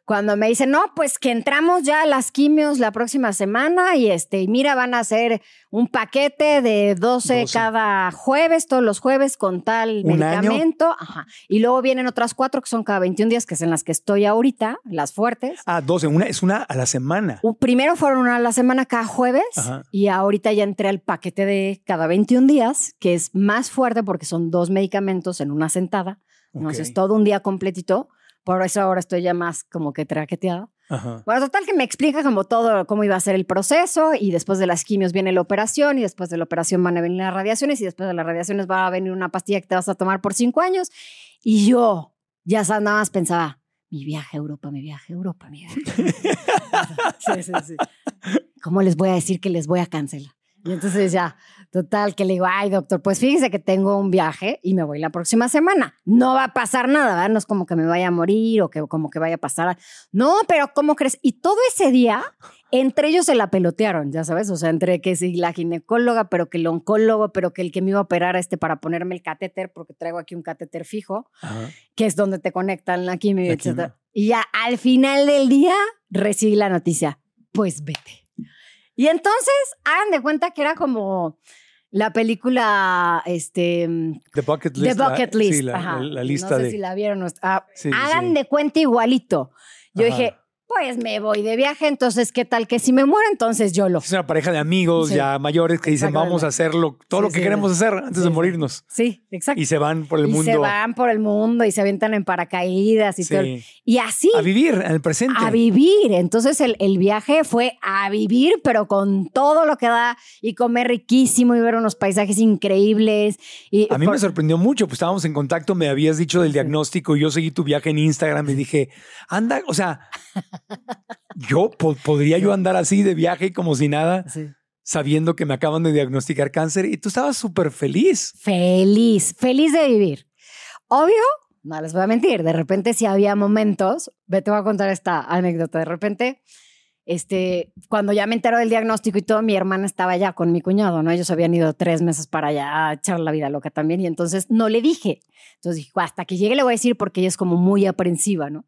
cuando me dicen, no, pues que entramos ya a las quimios la próxima semana y este, y mira, van a hacer un paquete de 12, 12. cada jueves, todos los jueves con tal ¿Un año? medicamento. Ajá. Y luego vienen otras cuatro que son cada 21 días, que es en las que estoy ahorita, las fuertes. Ah, 12. Una, es una a la semana. Primero fueron una a la semana cada jueves Ajá. y ahorita ya entré al paquete de cada 21 días, que es más fuerte porque son dos medicamentos en una sentada. Entonces, Ok. todo un día completito. Por eso ahora estoy ya más como que traqueteada. Ajá. Bueno, total que me explica como todo, cómo iba a ser el proceso y después de las quimios viene la operación y después de la operación van a venir las radiaciones y después de las radiaciones va a venir una pastilla que te vas a tomar por cinco años. Y yo ya nada más pensaba, mi viaje a Europa, mi viaje a Europa, mi viaje. sí, sí, sí. ¿Cómo les voy a decir que les voy a cancelar? Y entonces ya, total, que le digo, ay, doctor, pues fíjese que tengo un viaje y me voy la próxima semana. No va a pasar nada, ¿verdad? No es como que me vaya a morir o que como que vaya a pasar. No, pero ¿cómo crees? Y todo ese día, entre ellos se la pelotearon, ya sabes, o sea, entre que sí, la ginecóloga, pero que el oncólogo, pero que el que me iba a operar este para ponerme el catéter, porque traigo aquí un catéter fijo, Ajá. que es donde te conectan la quimio, La quimio. Y ya al final del día recibí la noticia, pues vete. Y entonces, hagan de cuenta que era como la película, este, The Bucket The List. la- Bucket List. sí, la, ajá. la- la lista no sé de... si la vieron. ah, Sí, sí, hagan sí. de cuenta igualito. Yo Ajá. dije, pues me voy de viaje, entonces, ¿qué tal que si me muero? Entonces yo lo... Es una pareja de amigos Sí. ya mayores que dicen, vamos a hacerlo, todo Sí, lo que sí, queremos hacer antes de morirnos. Sí, exacto. Y se van por el Y mundo. se van por el mundo y se avientan en paracaídas y todo. Y así, A vivir en el presente. a vivir. Entonces el, el viaje fue a vivir, pero con todo lo que da y comer riquísimo y ver unos paisajes increíbles. Y A mí por- me sorprendió mucho, pues estábamos en contacto, me habías dicho del diagnóstico y yo seguí tu viaje en Instagram y dije, anda, o sea, yo po- podría yo andar así de viaje como si nada, Sí. sabiendo que me acaban de diagnosticar cáncer y tú estabas súper feliz. Feliz, feliz de vivir. Obvio, no les voy a mentir, de repente si había momentos, ve, te voy a contar esta anécdota, de repente, este, cuando ya me enteró del diagnóstico y todo, mi hermana estaba allá con mi cuñado, ¿no? Ellos habían ido tres meses para allá a echar la vida loca también y entonces no le dije. Entonces dije, hasta que llegue le voy a decir porque ella es como muy aprensiva, ¿no?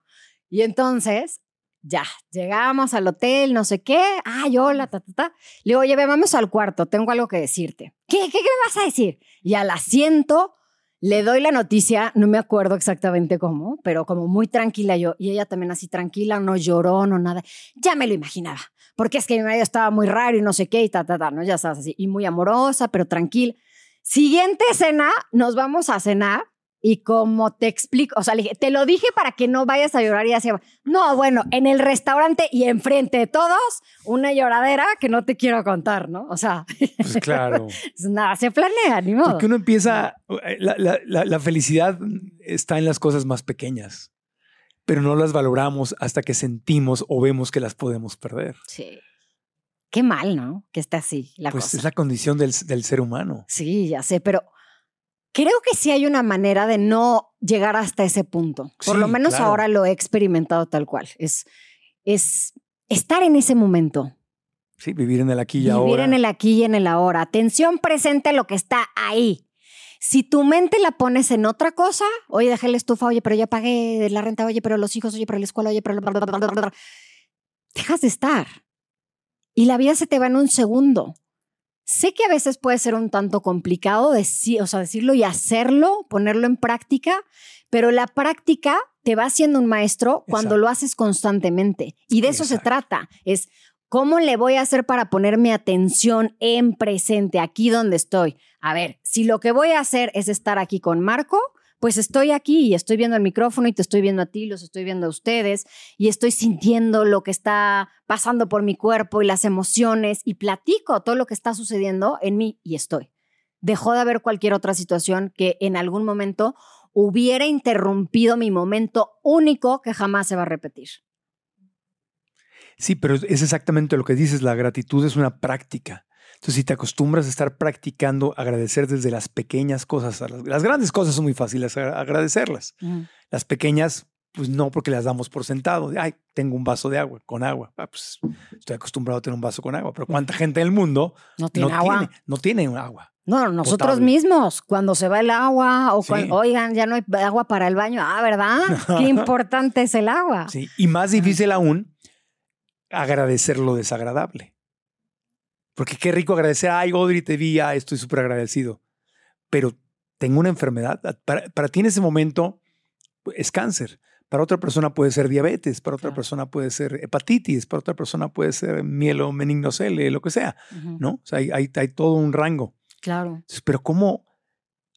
Y entonces, ya, llegamos al hotel, no sé qué, ay, hola, ta, ta, ta. Le digo, oye, ve, vamos al cuarto, tengo algo que decirte. ¿Qué, qué, qué me vas a decir? Y al asiento le doy la noticia, no me acuerdo exactamente cómo, pero como muy tranquila yo, y ella también así tranquila, no lloró, no nada. Ya me lo imaginaba, porque es que mi marido estaba muy raro y no sé qué, y ta, ta, ta, ¿no? Ya sabes, así, y muy amorosa, pero tranquila. Siguiente cena, nos vamos a cenar. Y como te explico, o sea, le dije, te lo dije para que no vayas a llorar y así. No, bueno, en el restaurante y enfrente de todos, una lloradera que no te quiero contar, ¿no? O sea, Pues claro. nada, se planea, ni modo. Porque uno empieza, eh, la, la- la- la felicidad está en las cosas más pequeñas, pero no las valoramos hasta que sentimos o vemos que las podemos perder. Sí. Qué mal, ¿no? Que esté así la pues cosa. es la condición del, del ser humano. Sí, ya sé, pero creo que sí hay una manera de no llegar hasta ese punto. Por Sí, lo menos claro. ahora lo he experimentado tal cual. Es, es estar en ese momento. Sí, vivir en el aquí y Vivir ahora. en el aquí y en el ahora. Atención presente a lo que está ahí. Si tu mente la pones en otra cosa, oye, dejé la estufa, oye, pero ya pagué la renta, oye, pero los hijos, oye, pero la escuela, oye, pero... Dejas de estar. Y la vida se te va en un segundo. Sé que a veces puede ser un tanto complicado decir, o sea, decirlo y hacerlo, ponerlo en práctica, pero la práctica te va haciendo un maestro cuando Exacto. lo haces constantemente. Y de eso se trata. Es cómo le voy a hacer para poner mi atención en presente, aquí donde estoy. A ver, si lo que voy a hacer es estar aquí con Marco, pues estoy aquí y estoy viendo el micrófono y te estoy viendo a ti, los estoy viendo a ustedes y estoy sintiendo lo que está pasando por mi cuerpo y las emociones y platico todo lo que está sucediendo en mí y estoy. Dejó de haber cualquier otra situación que en algún momento hubiera interrumpido mi momento único que jamás se va a repetir. Sí, pero es exactamente lo que dices, la gratitud es una práctica. Entonces, si te acostumbras a estar practicando agradecer desde las pequeñas cosas, a las, las grandes cosas son muy fáciles agradecerlas. Las pequeñas, pues no, porque las damos por sentado. Ay, tengo un vaso de agua, con agua. Ah, pues estoy acostumbrado a tener un vaso con agua. Pero ¿cuánta gente en el mundo No tiene no agua. tiene, no tiene agua? No, nosotros potable. mismos, cuando se va el agua o Sí. cuando, oigan, ya no hay agua para el baño. Ah, ¿verdad? Qué importante es el agua. Sí, Y más difícil aún, agradecer lo desagradable. Porque qué rico agradecer, ay, Audrey, te vi, ay, estoy súper agradecido. Pero tengo una enfermedad. Para, para ti en ese momento es cáncer. Para otra persona puede ser diabetes, para otra Claro. persona puede ser hepatitis, para otra persona puede ser mielomeningocele, lo que sea, ¿no? O sea, hay, hay, hay todo un rango. Claro. Entonces, pero ¿cómo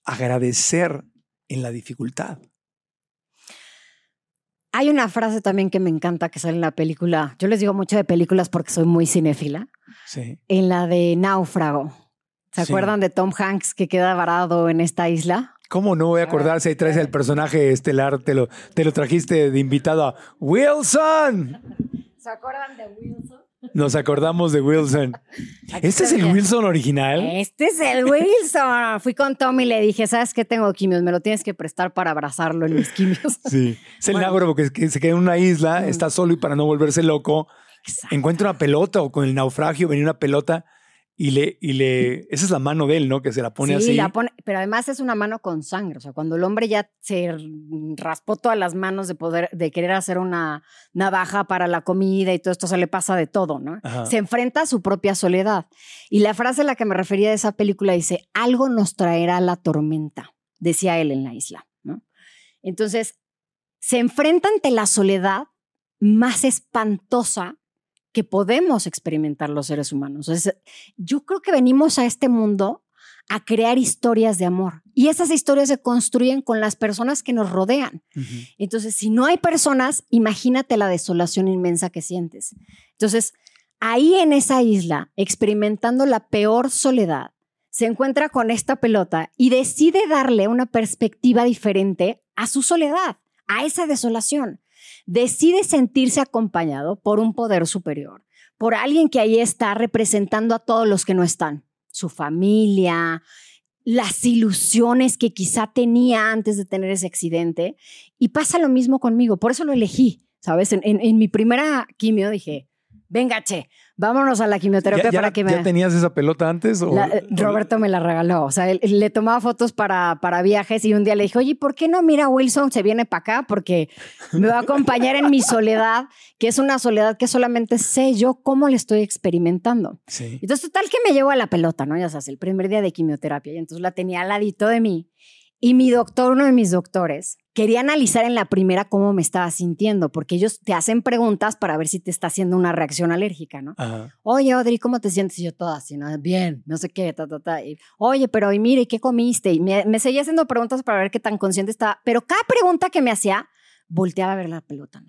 agradecer en la dificultad? Hay una frase también que me encanta que sale en la película. Yo les digo mucho de películas porque soy muy cinéfila. Sí. En la de Náufrago. ¿Se Sí. acuerdan de Tom Hanks que queda varado en esta isla? ¿Cómo no voy a acordarse? Ahí traes el personaje estelar, te lo, te lo trajiste de invitado a Wilson. ¿Se acuerdan de Wilson? Nos acordamos de Wilson. ¿Este es el Wilson original? Este es el Wilson. Fui con Tom y le dije, ¿sabes qué tengo quimios? Me lo tienes que prestar para abrazarlo en mis quimios. Sí. Es el Bueno. náufrago que, se queda en una isla, Mm. está solo y para no volverse loco, Exacto. encuentra una pelota o con el naufragio venía una pelota y le, y le. Esa es la mano de él, ¿no? Que se la pone sí, así. la pone, pero además es una mano con sangre. O sea, cuando el hombre ya se raspó todas las manos de poder, de querer hacer una navaja para la comida y todo esto, se le pasa de todo, ¿no? Ajá. Se enfrenta a su propia soledad. Y la frase a la que me refería de esa película dice: Algo nos traerá la tormenta, decía él en la isla, ¿no? Entonces, se enfrenta ante la soledad más espantosa que podemos experimentar los seres humanos. Es- yo creo que venimos a este mundo a crear historias de amor y esas historias se construyen con las personas que nos rodean. Entonces, si no hay personas, imagínate la desolación inmensa que sientes. Entonces, ahí en esa isla, experimentando la peor soledad, se encuentra con esta pelota y decide darle una perspectiva diferente a su soledad, a esa desolación. Decide sentirse acompañado por un poder superior, por alguien que ahí está representando a todos los que no están, su familia, las ilusiones que quizá tenía antes de tener ese accidente. Y pasa lo mismo conmigo, por eso lo elegí, ¿sabes? En, en- en mi primera quimio dije, venga, che, vámonos a la quimioterapia ¿Ya, ya- para que me... ya tenías esa pelota antes? O, La- Roberto me la regaló. O sea, él, él le tomaba fotos para, para viajes y un día le dije, oye, ¿por qué no mira Wilson se viene para acá? Porque me va a acompañar en mi soledad, que es una soledad que solamente sé yo cómo le estoy experimentando. Sí. Entonces, total que me llevo a la pelota, ¿no? Ya sabes, el primer día de quimioterapia. Y entonces la tenía al ladito de mí. Y mi doctor, uno de mis doctores, quería analizar en la primera cómo me estaba sintiendo, porque ellos te hacen preguntas para ver si te está haciendo una reacción alérgica, ¿no? Ajá. Oye, Audrey, ¿cómo te sientes? Y yo toda así, ¿no? Bien, no sé qué, ta, ta, ta. Y, Oye, pero y mire, ¿qué comiste? Y me, me seguía haciendo preguntas para ver qué tan consciente estaba. Pero cada pregunta que me hacía, volteaba a ver la pelota, ¿no?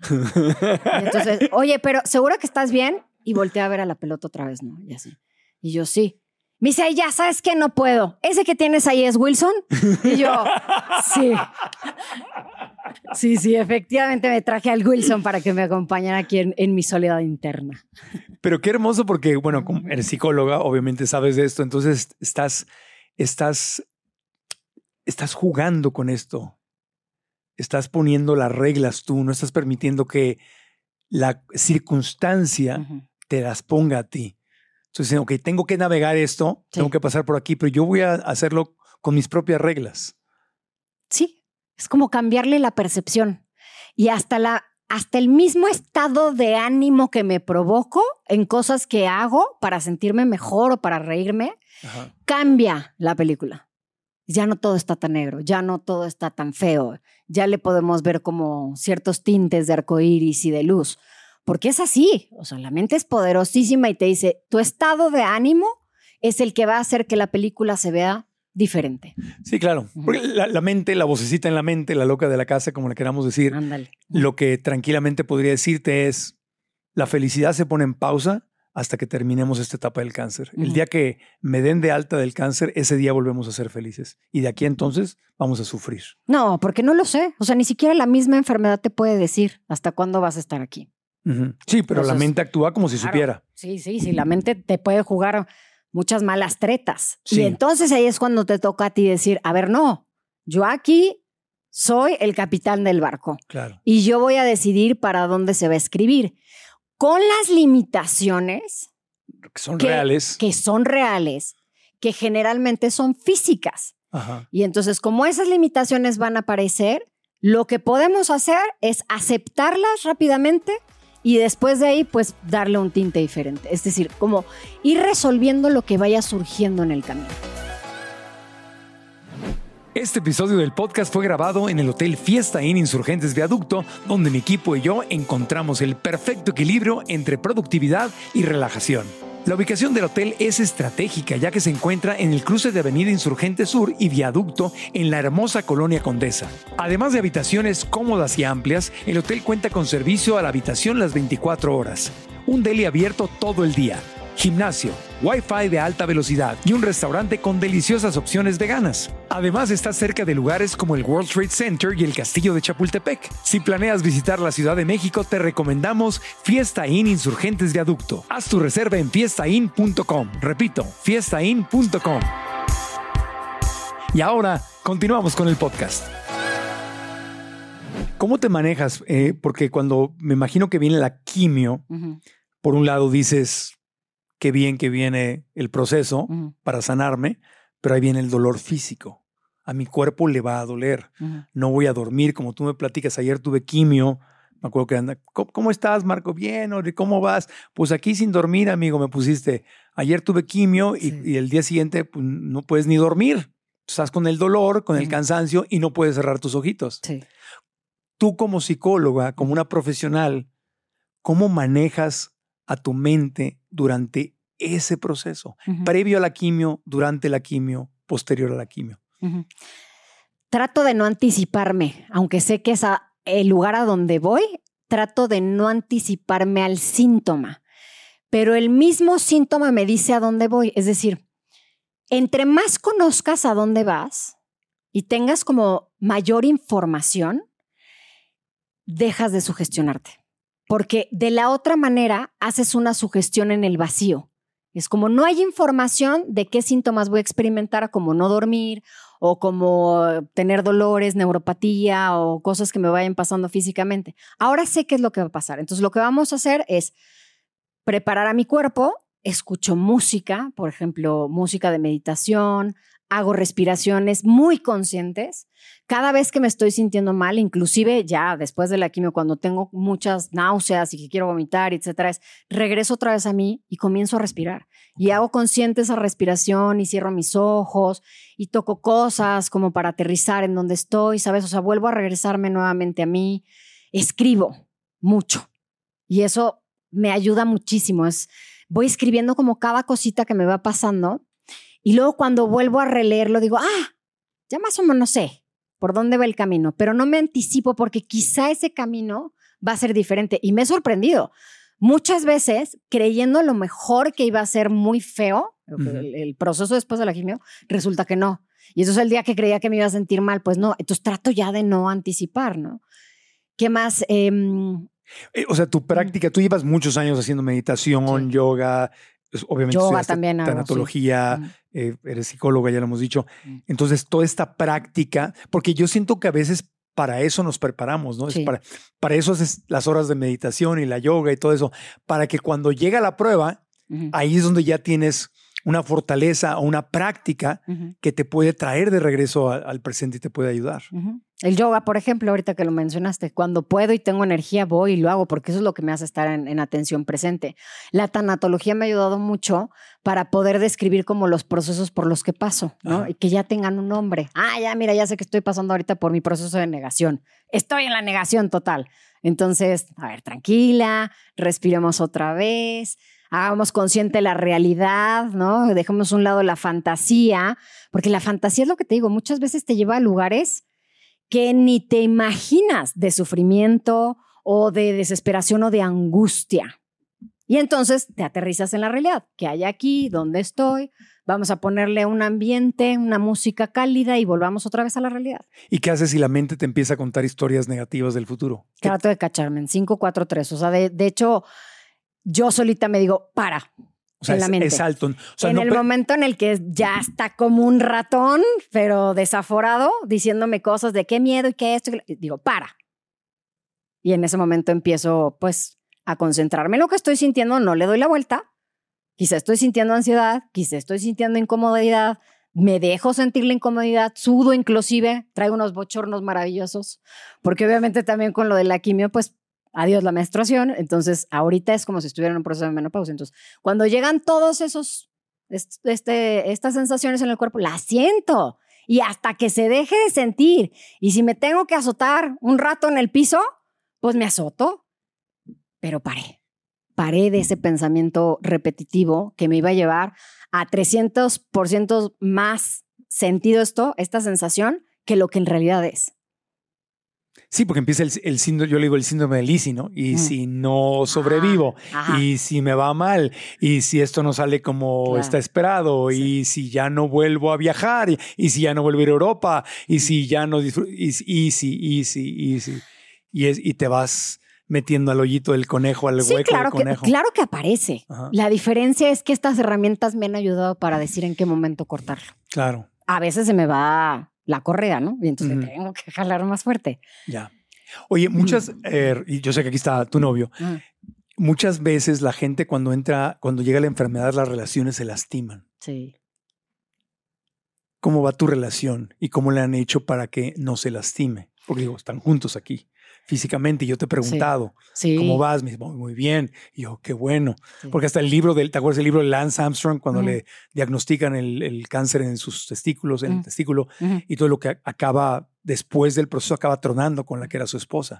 Y entonces, oye, pero ¿seguro que estás bien? Y volteaba a ver a la pelota otra vez, ¿no? Y así. Y yo, sí. Me dice, "Ay, ya sabes que no puedo. ¿Ese que tienes ahí es Wilson? Y yo, sí. Sí, sí, efectivamente me traje al Wilson para que me acompañara aquí en, en mi soledad interna. Pero qué hermoso porque, bueno, como eres psicóloga, obviamente sabes de esto, entonces estás, estás, estás jugando con esto. Estás poniendo las reglas tú, no estás permitiendo que la circunstancia te las ponga a ti. Entonces, ok, tengo que navegar esto, Sí. tengo que pasar por aquí, pero yo voy a hacerlo con mis propias reglas. Sí, es como cambiarle la percepción y hasta la hasta el mismo estado de ánimo que me provoco en cosas que hago para sentirme mejor o para reírme, Ajá. cambia la película. Ya no todo está tan negro, ya no todo está tan feo, ya le podemos ver como ciertos tintes de arcoíris y de luz, porque es así, o sea, la mente es poderosísima y te dice, tu estado de ánimo es el que va a hacer que la película se vea diferente. Sí, claro. Porque la, la mente, la vocecita en la mente, la loca de la casa, como le queramos decir, Ándale. lo que tranquilamente podría decirte es, la felicidad se pone en pausa hasta que terminemos esta etapa del cáncer. El día que me den de alta del cáncer, ese día volvemos a ser felices. Y de aquí entonces vamos a sufrir. No, porque no lo sé. O sea, ni siquiera la misma enfermedad te puede decir hasta cuándo vas a estar aquí. Sí, pero la mente actúa como si claro. supiera. Sí, sí, sí. La mente te puede jugar muchas malas tretas. Sí. Y entonces ahí es cuando te toca a ti decir, a ver, no, yo aquí soy el capitán del barco Claro. y yo voy a decidir para dónde se va a escribir. Con las limitaciones Que son que, reales. que son reales, que generalmente son físicas. Ajá. Y entonces, como esas limitaciones van a aparecer, lo que podemos hacer es aceptarlas rápidamente y después de ahí, pues darle un tinte diferente. Es decir, como ir resolviendo lo que vaya surgiendo en el camino. Este episodio del podcast fue grabado en el Hotel Fiesta Inn Insurgentes Viaducto, donde mi equipo y yo encontramos el perfecto equilibrio entre productividad y relajación. La ubicación del hotel es estratégica ya que se encuentra en el cruce de Avenida Insurgente Sur y Viaducto en la hermosa colonia Condesa. Además de habitaciones cómodas y amplias, el hotel cuenta con servicio a la habitación las 24 horas, un deli abierto todo el día, gimnasio, wifi de alta velocidad y un restaurante con deliciosas opciones veganas. Además está cerca de lugares como el World Trade Center y el Castillo de Chapultepec. Si planeas visitar la Ciudad de México, te recomendamos Fiesta Inn Insurgentes Viaducto. Haz tu reserva en fiestainn.com. Repito, fiestainn.com. Y ahora, continuamos con el podcast. ¿Cómo te manejas? Eh, porque cuando me imagino que viene la quimio, por un lado dices, qué bien que viene el proceso para sanarme, pero ahí viene el dolor físico. A mi cuerpo le va a doler. No voy a dormir, como tú me platicas. Ayer tuve quimio. Me acuerdo que anda, ¿cómo, estás, Marco? Bien, Ori, ¿cómo vas? Pues aquí sin dormir, amigo, me pusiste. Ayer tuve quimio y, Sí. y el día siguiente pues, no puedes ni dormir. Estás con el dolor, con el cansancio y no puedes cerrar tus ojitos. Sí. Tú como psicóloga, como una profesional, ¿cómo manejas a tu mente durante ese proceso? Previo a la quimio, durante la quimio, posterior a la quimio. Trato de no anticiparme, aunque sé que es a- el lugar a donde voy, trato de no anticiparme al síntoma. Pero el mismo síntoma me dice a dónde voy. Es decir, entre más conozcas a dónde vas y tengas como mayor información, dejas de sugestionarte. Porque de la otra manera haces una sugestión en el vacío. Es como no hay información de qué síntomas voy a experimentar, como no dormir o como tener dolores, neuropatía o cosas que me vayan pasando físicamente. Ahora sé qué es lo que va a pasar. Entonces lo que vamos a hacer es preparar a mi cuerpo, escucho música, por ejemplo, música de meditación, hago respiraciones muy conscientes. Cada vez que me estoy sintiendo mal, inclusive ya después de la quimio, cuando tengo muchas náuseas y que quiero vomitar, etcétera, es regreso otra vez a mí y comienzo a respirar. Y hago consciente esa respiración y cierro mis ojos y toco cosas como para aterrizar en donde estoy, ¿sabes? O sea, vuelvo a regresarme nuevamente a mí. Escribo mucho y eso me ayuda muchísimo. Es, voy escribiendo como cada cosita que me va pasando y luego cuando vuelvo a releerlo digo, ah, ya más o menos sé por dónde va el camino, pero no me anticipo porque quizá ese camino va a ser diferente y me he sorprendido. Muchas veces, creyendo lo mejor que iba a ser muy feo, el, el proceso después de la quimio, resulta que no. Y entonces el día que creía que me iba a sentir mal, pues no. Entonces trato ya de no anticipar, ¿no? ¿Qué más? Em, Eh, o sea, tu práctica, tú llevas muchos años haciendo meditación, Sí. yoga, pues, obviamente Yoga también sí. Eh, eres psicóloga, ya lo hemos dicho. Mm. Entonces, toda esta práctica, porque yo siento que a veces para eso nos preparamos, ¿no? Es para, para eso haces las horas de meditación y la yoga y todo eso, para que cuando llega la prueba, ahí es donde ya tienes una fortaleza o una práctica que te puede traer de regreso a- al presente y te puede ayudar. El yoga, por ejemplo, ahorita que lo mencionaste, cuando puedo y tengo energía, voy y lo hago, porque eso es lo que me hace estar en, en atención presente. La tanatología me ha ayudado mucho para poder describir como los procesos por los que paso, ¿no? Ajá. Y que ya tengan un nombre. Ah, ya, mira, ya sé que estoy pasando ahorita por mi proceso de negación. Estoy en la negación total. Entonces, a ver, tranquila, respiremos otra vez, hagamos consciente la realidad, ¿no? Dejemos a un lado la fantasía, porque la fantasía es lo que te digo, muchas veces te lleva a lugares que ni te imaginas de sufrimiento o de desesperación o de angustia. Y entonces te aterrizas en la realidad. ¿Qué hay aquí? ¿Dónde estoy? Vamos a ponerle un ambiente, una música cálida y volvamos otra vez a la realidad. ¿Y qué haces si la mente te empieza a contar historias negativas del futuro? ¿Qué- Trato de cacharme en 5, 4, 3. O sea, de, de hecho, yo solita me digo, para. o sea, en la es, mente. es alto. O sea, en no el momento en el que ya está como un ratón, pero desaforado, diciéndome cosas de qué miedo y qué esto, y digo, para. Y en ese momento empiezo, pues, a concentrarme en lo que estoy sintiendo, no le doy la vuelta. Quizá estoy sintiendo ansiedad, quizá estoy sintiendo incomodidad, me dejo sentir la incomodidad, sudo inclusive, traigo unos bochornos maravillosos, porque obviamente también con lo de la quimio, pues, adiós la menstruación, entonces ahorita es como si estuviera en un proceso de menopausia. Entonces, cuando llegan todos esos est- este, estas sensaciones en el cuerpo, las siento. Y hasta que se deje de sentir. Y si me tengo que azotar un rato en el piso, pues me azoto. Pero paré. Paré de ese pensamiento repetitivo que me iba a llevar a 300% más sentido esto, esta sensación, que lo que en realidad es. Sí, porque empieza el, el síndrome, yo le digo el síndrome de Lizzie, ¿no? Y Mm. si no sobrevivo, Ajá. y si me va mal, y si esto no sale como Claro. está esperado, y si ya no vuelvo a viajar, y, y si ya no vuelvo a ir a Europa, y si ya no disfruto, y, si- y si, y si, y si, y, es, y te vas metiendo al hoyito del conejo, al Sí, hueco claro del que, conejo. claro que aparece. Ajá. La diferencia es que estas herramientas me han ayudado para decir en qué momento cortarlo. Claro, a veces se me va la correa, ¿no? Y entonces tengo que jalar más fuerte. ya. Oye, muchas, eh, y yo sé que aquí está tu novio, Ah, muchas veces la gente cuando entra, cuando llega la enfermedad, las relaciones se lastiman. Sí. ¿Cómo va tu relación y cómo le han hecho para que no se lastime? Porque digo, están juntos aquí físicamente y yo te he preguntado, Sí. ¿cómo vas? Me dice, "Muy- bien. Y yo, qué bueno. Sí. Porque hasta el libro del, ¿te acuerdas del libro de Lance Armstrong cuando le diagnostican el, el cáncer en sus testículos, en el Ujú. testículo, y todo lo que acaba después del proceso acaba tronando con la que era su esposa?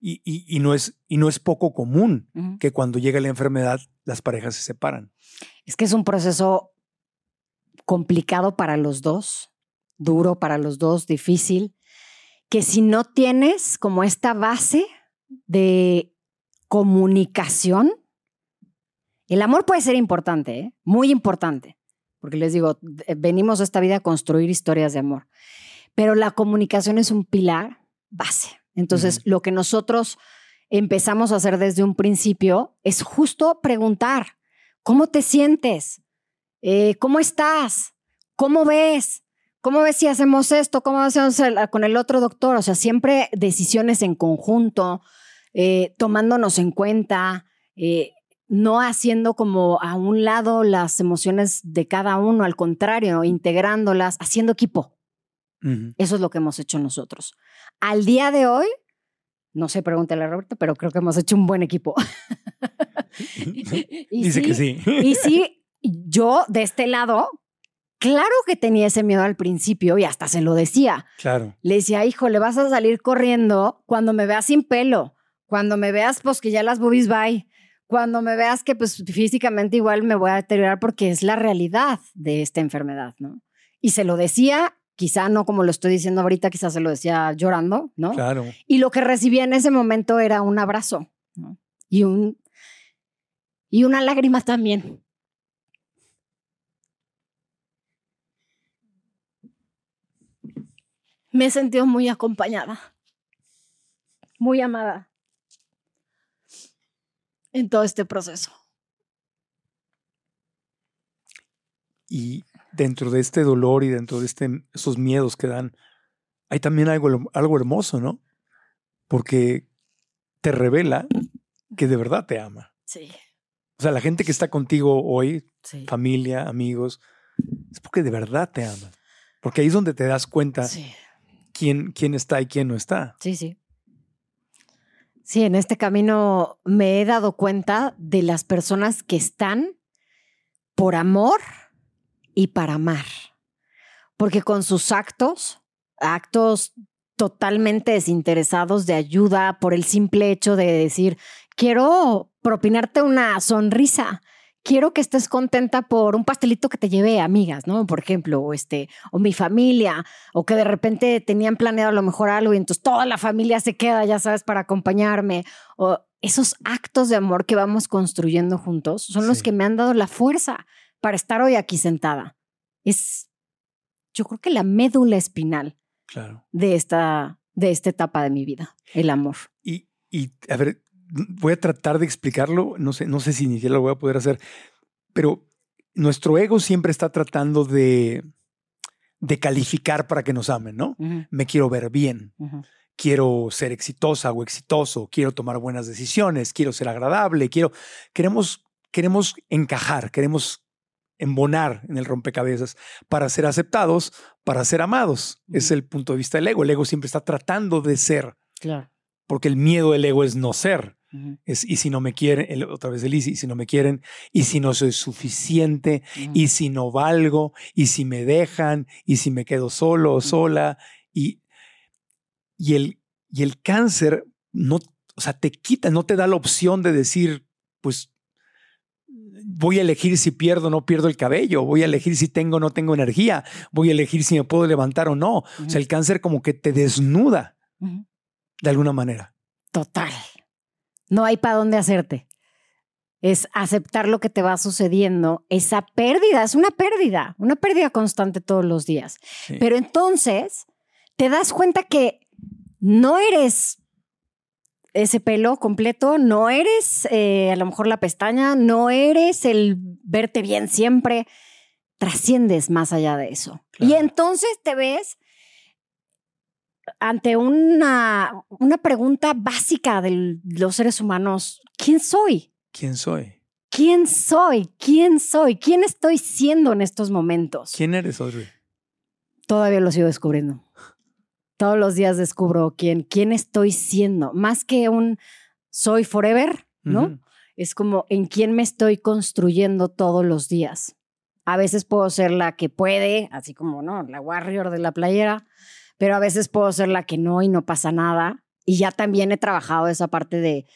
Y, y- y no es, y no es poco común que cuando llega la enfermedad las parejas se separan. Es que es un proceso complicado para los dos, duro para los dos, difícil, que si no tienes como esta base de comunicación, el amor puede ser importante, ¿eh? muy importante, porque les digo, venimos a esta vida a construir historias de amor, pero la comunicación es un pilar base. Entonces, lo que nosotros empezamos a hacer desde un principio es justo preguntar, ¿cómo te sientes? Eh, ¿Cómo estás? ¿Cómo ves? ¿Cómo ves si hacemos esto? ¿Cómo hacemos el- con el otro doctor? O sea, siempre decisiones en conjunto, eh, tomándonos en cuenta, eh, no haciendo como a un lado las emociones de cada uno, al contrario, integrándolas, haciendo equipo. Ujú. Eso es lo que hemos hecho nosotros. Al día de hoy, no sé, pregúntale a Roberto, pero creo que hemos hecho un buen equipo. Y Dice que sí. y sí, yo de este lado, claro que tenía ese miedo al principio y hasta se lo decía. claro. Le decía, hijo, le vas a salir corriendo cuando me veas sin pelo, cuando me veas pues que ya las boobies bye, cuando me veas que pues físicamente igual me voy a deteriorar porque es la realidad de esta enfermedad, ¿no? Y se lo decía, quizá no como lo estoy diciendo ahorita, quizás se lo decía llorando, ¿no? Claro. Y lo que recibía en ese momento era un abrazo ¿no? y, un, y una lágrima también. Me he sentido muy acompañada, muy amada en todo este proceso. Y dentro de este dolor y dentro de este, esos miedos que dan, hay también algo, algo hermoso, ¿no? Porque te revela que de verdad te ama. Sí, O sea, la gente que está contigo hoy, sí. familia, amigos, es porque de verdad te aman. Porque ahí es donde te das cuenta Sí. Quién, quién está y quién no está. Sí, sí. Sí, en este camino me he dado cuenta de las personas que están por amor y para amar. Porque con sus actos, actos totalmente desinteresados de ayuda por el simple hecho de decir, quiero propinarte una sonrisa, quiero que estés contenta por un pastelito que te llevé, amigas, ¿no? Por ejemplo, o este, o mi familia, o que de repente tenían planeado a lo mejor algo y entonces toda la familia se queda, ya sabes, para acompañarme, o esos actos de amor que vamos construyendo juntos son los que me han dado la fuerza para estar hoy aquí sentada. Es, yo creo que la médula espinal Claro. de esta, de esta etapa de mi vida, el amor. Y, y, a ver, voy a tratar de explicarlo, no sé, no sé si ni siquiera lo voy a poder hacer, pero nuestro ego siempre está tratando de, de calificar para que nos amen, ¿no? Me quiero ver bien, quiero ser exitosa o exitoso, quiero tomar buenas decisiones, quiero ser agradable, quiero, queremos, queremos encajar, queremos embonar en el rompecabezas para ser aceptados, para ser amados. Es el punto de vista del ego. El ego siempre está tratando de ser, Claro. porque el miedo del ego es no ser. Es, y si no me quieren, el- otra vez el y si, y si no me quieren, y si no soy suficiente, ujú. y si no valgo, y si me dejan, y si me quedo solo o sola, y, y, el, y el cáncer no, o sea, te quita, no te da la opción de decir, pues voy a elegir si pierdo o no pierdo el cabello, voy a elegir si tengo o no tengo energía, voy a elegir si me puedo levantar o no. O sea, el cáncer como que te desnuda de alguna manera. Total. No hay para dónde hacerte. Es aceptar lo que te va sucediendo. Esa pérdida es una pérdida, una pérdida constante todos los días. Sí. Pero entonces te das cuenta que no eres ese pelo completo, no eres eh, a lo mejor la pestaña, no eres el verte bien siempre. Trasciendes más allá de eso. Y entonces te ves ante una, una pregunta básica de los seres humanos. ¿Quién soy? ¿Quién soy? ¿Quién soy? ¿Quién soy? ¿Quién estoy siendo en estos momentos? ¿Quién eres, Audrey? Todavía lo sigo descubriendo. Todos los días descubro quién, quién estoy siendo. Más que un soy forever, ¿no? Es como en quién me estoy construyendo todos los días. A veces puedo ser la que puede, así como, ¿no? La warrior de la playera, pero a veces puedo ser la que no y no pasa nada. Y ya también he trabajado esa parte de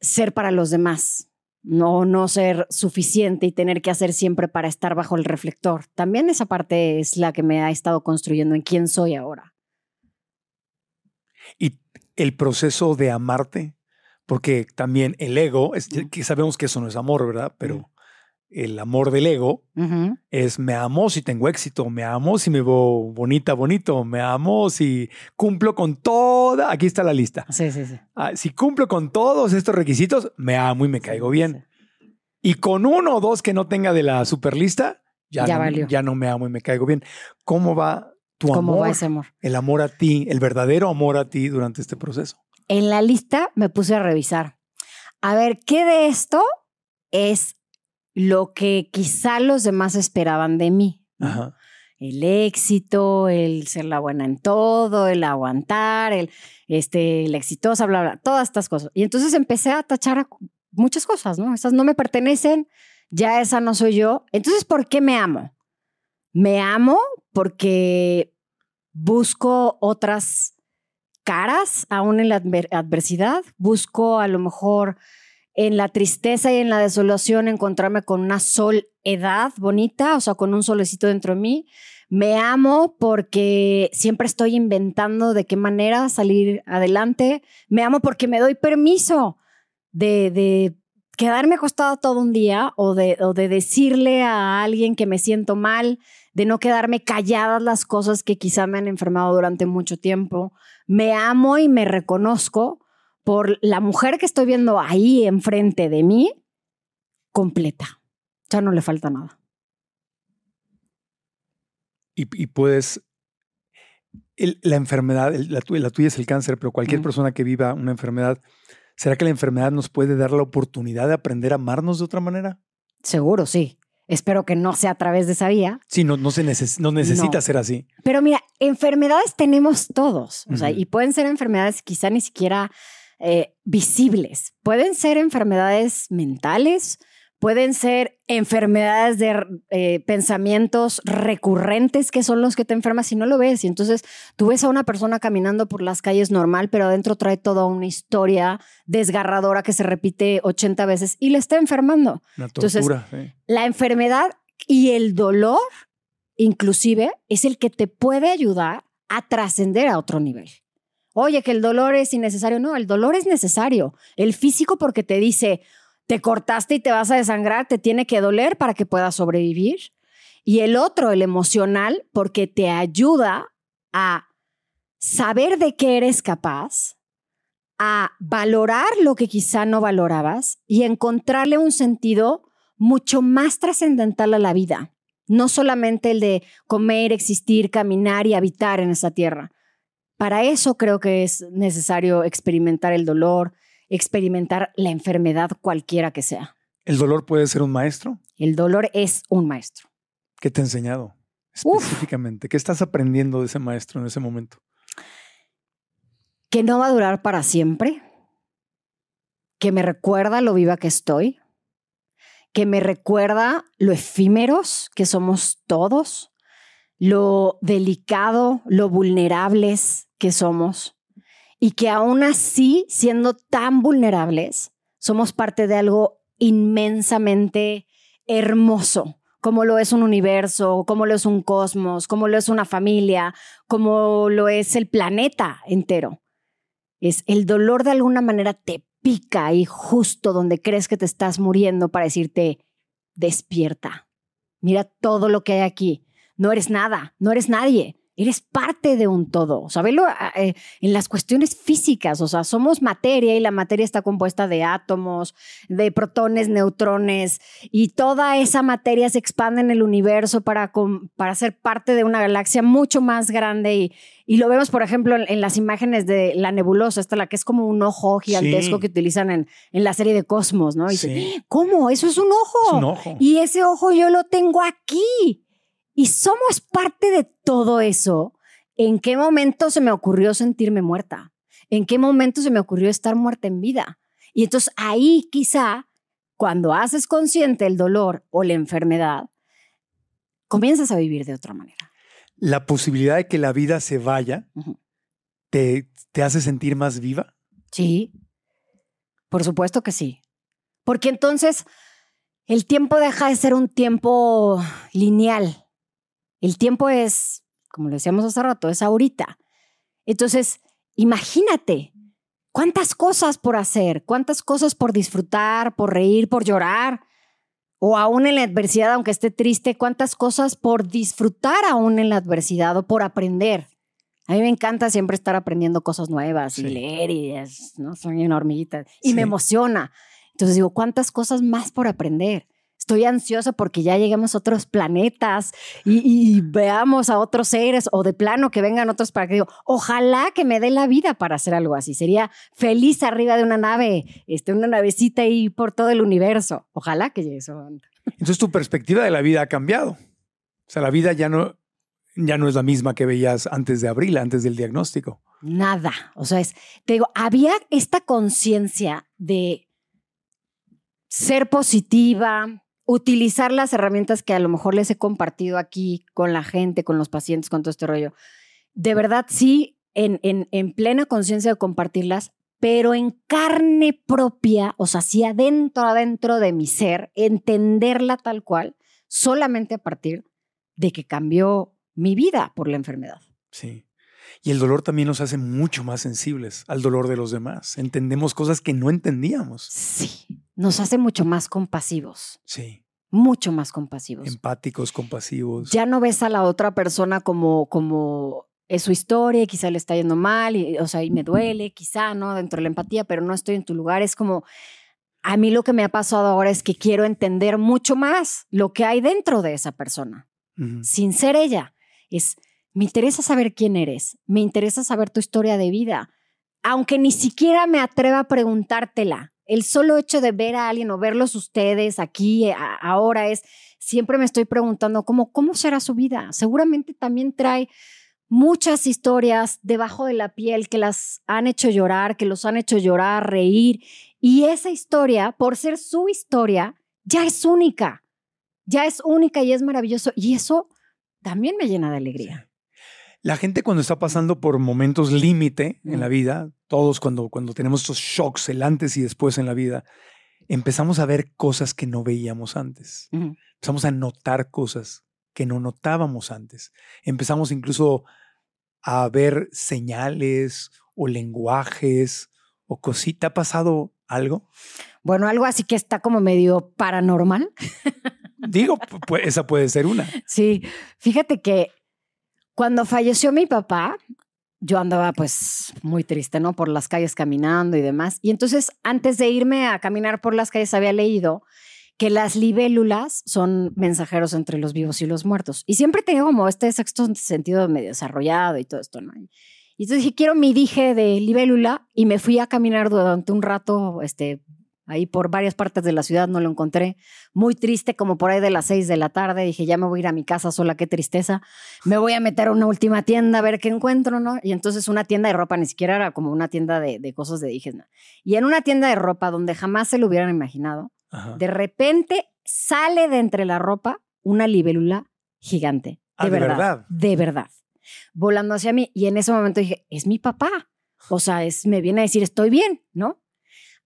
ser para los demás, no, no ser suficiente y tener que hacer siempre para estar bajo el reflector. También esa parte es la que me ha estado construyendo en quién soy ahora. Y el proceso de amarte, porque también el ego, es, que sabemos que eso no es amor, ¿verdad? Pero el amor del ego es me amo si tengo éxito, me amo si me veo bonita, bonito, me amo si cumplo con toda, aquí está la lista. Sí, sí, sí. Ah, si cumplo con todos estos requisitos, me amo y me caigo bien. Y con uno o dos que no tenga de la super lista, ya, no, ya no me amo y me caigo bien. ¿Cómo va tu ¿Cómo amor? va ese amor? El amor a ti, el verdadero amor a ti durante este proceso. En la lista me puse a revisar. A ver, ¿qué de esto es lo que quizá los demás esperaban de mí. El éxito, el ser la buena en todo, el aguantar, el, este, el exitosa, bla, bla, todas estas cosas. Y entonces empecé a tachar muchas cosas, ¿no? Esas no me pertenecen, ya esa no soy yo. Entonces, ¿por qué me amo? Me amo porque busco otras caras aún en la adversidad, busco a lo mejor en la tristeza y en la desolación encontrarme con una soledad bonita, o sea, con un solecito dentro de mí. Me amo porque siempre estoy inventando de qué manera salir adelante. Me amo porque me doy permiso de, quedarme acostado todo un día o de, o de decirle a alguien que me siento mal, de no quedarme calladas las cosas que quizá me han enfermado durante mucho tiempo. Me amo y me reconozco por la mujer que estoy viendo ahí enfrente de mí, completa. Ya no le falta nada. Y, puedes, la enfermedad, la, tuya, es el cáncer, pero cualquier persona que viva una enfermedad, ¿será que la enfermedad nos puede dar la oportunidad de aprender a amarnos de otra manera? Seguro, sí. Espero que no sea a través de esa vía. Sí, no, no, se no necesita ser así. Pero mira, enfermedades tenemos todos. O sea, y pueden ser enfermedades quizá ni siquiera eh, visibles. Pueden ser enfermedades mentales, pueden ser enfermedades de eh, pensamientos recurrentes que son los que te enfermas si no lo ves. Y entonces tú ves a una persona caminando por las calles normal, pero adentro trae toda una historia desgarradora que se repite 80 veces y le está enfermando. entonces, la enfermedad y el dolor, inclusive, es el que te puede ayudar a trascender a otro nivel. Oye, que el dolor es innecesario. No, el dolor es necesario. El físico porque te dice, te cortaste y te vas a desangrar, te tiene que doler para que puedas sobrevivir. Y el otro, el emocional, porque te ayuda a saber de qué eres capaz, a valorar lo que quizá no valorabas y encontrarle un sentido mucho más trascendental a la vida. No solamente el de comer, existir, caminar y habitar en esa tierra, para eso creo que es necesario experimentar el dolor, experimentar la enfermedad cualquiera que sea. ¿El dolor puede ser un maestro? El dolor es un maestro. ¿Qué te ha enseñado específicamente? ¿Qué estás aprendiendo de ese maestro en ese momento? Que no va a durar para siempre, que me recuerda lo viva que estoy, que me recuerda lo efímeros que somos todos, lo delicado, lo vulnerables que somos y que aún así, siendo tan vulnerables, somos parte de algo inmensamente hermoso, como lo es un universo, como lo es un cosmos, como lo es una familia, como lo es el planeta entero. Es el dolor de alguna manera te pica y justo donde crees que te estás muriendo para decirte, despierta, mira todo lo que hay aquí, no eres nada, no eres nadie, eres parte de un todo. O sea, ah, eh, en las cuestiones físicas, o sea, somos materia y la materia está compuesta de átomos, de protones, neutrones, y toda esa materia se expande en el universo para, para ser parte de una galaxia mucho más grande y, y lo vemos, por ejemplo, en, las imágenes de la nebulosa, esta la que es como un ojo gigantesco que utilizan en, en, la serie de Cosmos, ¿no? Y ¿cómo? Eso es un ojo. Es un ojo. Y ese ojo yo lo tengo aquí. Y somos parte de todo eso. ¿En qué momento se me ocurrió sentirme muerta? ¿En qué momento se me ocurrió estar muerta en vida? Y entonces ahí quizá, cuando haces consciente el dolor o la enfermedad, comienzas a vivir de otra manera. La posibilidad de que la vida se vaya te, te hace sentir más viva? Sí, por supuesto que sí. Porque entonces el tiempo deja de ser un tiempo lineal. El tiempo es, como lo decíamos hace rato, es ahorita. Entonces, imagínate cuántas cosas por hacer, cuántas cosas por disfrutar, por reír, por llorar, o aún en la adversidad, aunque esté triste, cuántas cosas por disfrutar aún en la adversidad o por aprender. A mí me encanta siempre estar aprendiendo cosas nuevas y leer y es, ¿no? Soy una hormiguita y Sí. me emociona. Entonces digo, ¿cuántas cosas más por aprender? Estoy ansiosa porque ya lleguemos a otros planetas y, y veamos a otros seres o de plano que vengan otros para que digo, ojalá que me dé la vida para hacer algo así. Sería feliz arriba de una nave, este, una navecita ahí por todo el universo. Ojalá que llegue eso. Entonces tu perspectiva de la vida ha cambiado. O sea, la vida ya no, ya no es la misma que veías antes de abril, antes del diagnóstico. Nada. O sea, es, te digo, había esta conciencia de ser positiva, utilizar las herramientas que a lo mejor les he compartido aquí con la gente, con los pacientes, con todo este rollo. De verdad, sí, en, en, en plena conciencia de compartirlas, pero en carne propia, o sea, sí adentro, adentro de mi ser, entenderla tal cual, solamente a partir de que cambió mi vida por la enfermedad. Sí. Y el dolor también nos hace mucho más sensibles al dolor de los demás. Entendemos cosas que no entendíamos. Sí, nos hace mucho más compasivos, Sí. mucho más compasivos. Empáticos, compasivos. Ya no ves a la otra persona como, como es su historia, y quizá le está yendo mal, y, o sea, y me duele, quizá, ¿no? Dentro de la empatía, pero no estoy en tu lugar. Es como, a mí lo que me ha pasado ahora es que quiero entender mucho más lo que hay dentro de esa persona, sin ser ella. Es, me interesa saber quién eres, me interesa saber tu historia de vida, aunque ni siquiera me atreva a preguntártela. El solo hecho de ver a alguien o verlos ustedes aquí, a- ahora es, siempre me estoy preguntando cómo, cómo será su vida. Seguramente también trae muchas historias debajo de la piel que las han hecho llorar, que los han hecho llorar, reír. Y esa historia, por ser su historia, ya es única. Ya es única y es maravilloso. Y eso también me llena de alegría. La gente cuando está pasando por momentos límite en la vida, todos cuando, cuando tenemos estos shocks, el antes y después en la vida, empezamos a ver cosas que no veíamos antes. Empezamos a notar cosas que no notábamos antes. Empezamos incluso a ver señales o lenguajes o cosita. ¿Ha pasado algo? Bueno, algo así que está como medio paranormal. Digo, esa puede ser una. Sí, fíjate que cuando falleció mi papá, yo andaba pues muy triste, ¿no? Por las calles caminando y demás. Y entonces, antes de irme a caminar por las calles, había leído que las libélulas son mensajeros entre los vivos y los muertos. Y siempre tengo como este sexto sentido medio desarrollado y todo esto, ¿no? Y entonces dije, quiero mi dije de libélula y me fui a caminar durante un rato, este, ahí por varias partes de la ciudad, no lo encontré. Muy triste, como por ahí de las seis de la tarde. Dije, ya me voy a ir a mi casa sola, qué tristeza. Me voy a meter a una última tienda a ver qué encuentro, ¿no? Y entonces una tienda de ropa, ni siquiera era como una tienda de, de cosas de dije, no. Y en una tienda de ropa donde jamás se lo hubieran imaginado, Ajá. de repente sale de entre la ropa una libélula gigante. De, Ah, ¿de verdad, verdad? De verdad. Volando hacia mí. Y en ese momento dije, es mi papá. O sea, es, me viene a decir, estoy bien, ¿no?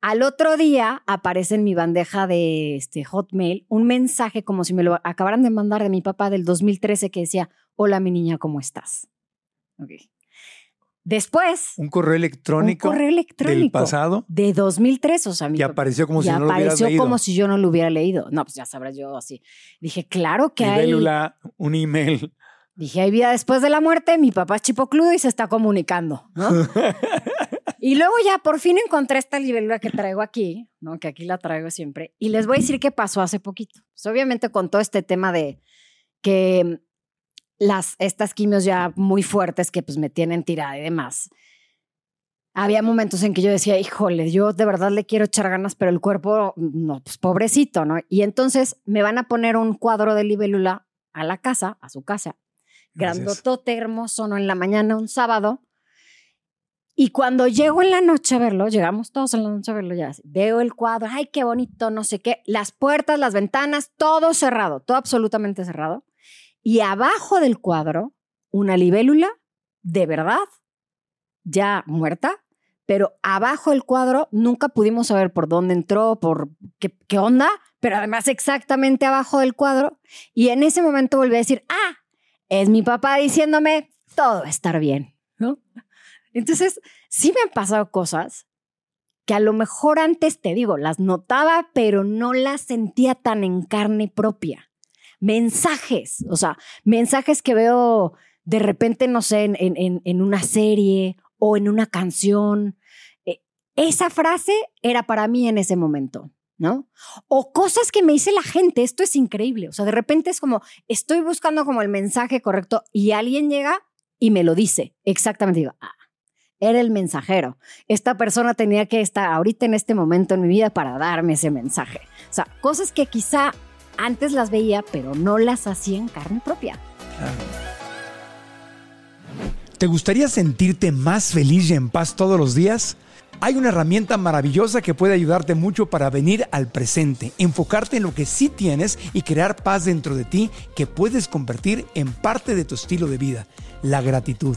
Al otro día aparece en mi bandeja de este Hotmail un mensaje como si me lo acabaran de mandar de mi papá del 2013 que decía, hola mi niña, ¿cómo estás? Ok. Después, Un correo electrónico, un correo electrónico del pasado de 2003, o sea, mi que apareció como si no lo hubieras apareció leído. como si yo no lo hubiera leído. No, pues ya sabrás yo así. Dije, claro que hay. Un email. Dije, hay vida después de la muerte, mi papá es chipocludo y se está comunicando, ¿no? y luego ya por fin encontré esta libélula que traigo aquí, ¿no? Que aquí la traigo siempre. Y les voy a decir qué pasó hace poquito. Pues, obviamente con todo este tema de que las, estas quimios ya muy fuertes que pues me tienen tirada y demás. Había momentos en que yo decía, híjole, yo de verdad le quiero echar ganas, pero el cuerpo, no, pues pobrecito, ¿no? Y entonces me van a poner un cuadro de libélula a la casa, a su casa, Gracias. grandotote, hermoso, ¿no? En la mañana, un sábado. Y cuando llego en la noche a verlo, llegamos todos en la noche a verlo ya, veo el cuadro, ay, qué bonito, no sé qué, las puertas, las ventanas, todo cerrado, todo absolutamente cerrado. Y abajo del cuadro, una libélula, de verdad, ya muerta, pero abajo del cuadro nunca pudimos saber por dónde entró, por qué, qué onda, pero además exactamente abajo del cuadro. Y en ese momento volví a decir, ah, es mi papá diciéndome, todo va a estar bien, ¿no? Entonces, sí me han pasado cosas que a lo mejor antes, te digo, las notaba, pero no las sentía tan en carne propia. Mensajes, o sea, mensajes que veo de repente, no sé, en, en, en una serie o en una canción. Eh, esa frase era para mí en ese momento. ¿no? O cosas que me dice la gente, esto es increíble, o sea, de repente es como, estoy buscando como el mensaje correcto y alguien llega y me lo dice, exactamente, digo, ah, era el mensajero. Esta persona tenía que estar ahorita en este momento en mi vida para darme ese mensaje. O sea, cosas que quizá antes las veía, pero no las hacía en carne propia. ¿Te gustaría sentirte más feliz y en paz todos los días? Hay una herramienta maravillosa que puede ayudarte mucho para venir al presente, enfocarte en lo que sí tienes y crear paz dentro de ti que puedes convertir en parte de tu estilo de vida, la gratitud.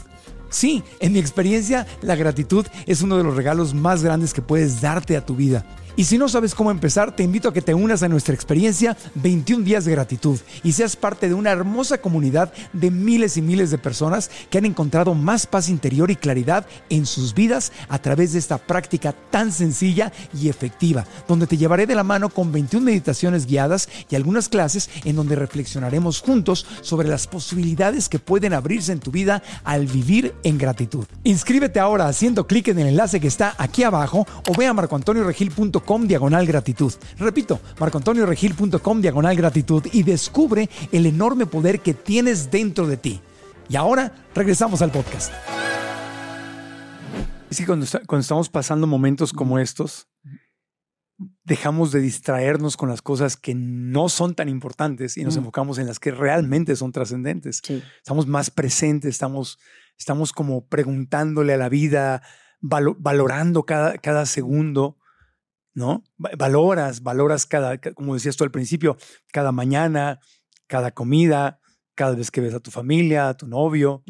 Sí, en mi experiencia, la gratitud es uno de los regalos más grandes que puedes darte a tu vida. Y si no sabes cómo empezar, te invito a que te unas a nuestra experiencia 21 días de gratitud y seas parte de una hermosa comunidad de miles y miles de personas que han encontrado más paz interior y claridad en sus vidas a través de esta práctica tan sencilla y efectiva, donde te llevaré de la mano con 21 meditaciones guiadas y algunas clases en donde reflexionaremos juntos sobre las posibilidades que pueden abrirse en tu vida al vivir en gratitud. Inscríbete ahora haciendo clic en el enlace que está aquí abajo o ve a marcoantonioregil.com diagonal gratitud. Repito, marcoantonioregil.com diagonal gratitud y descubre el enorme poder que tienes dentro de ti. Y ahora regresamos al podcast. Es que cuando, cuando estamos pasando momentos como estos, dejamos de distraernos con las cosas que no son tan importantes y nos enfocamos en las que realmente son trascendentes. Estamos más presentes, estamos, estamos como preguntándole a la vida, valorando cada, cada segundo ¿no? Valoras, valoras cada, como decías tú al principio, cada mañana, cada comida, cada vez que ves a tu familia, a tu novio.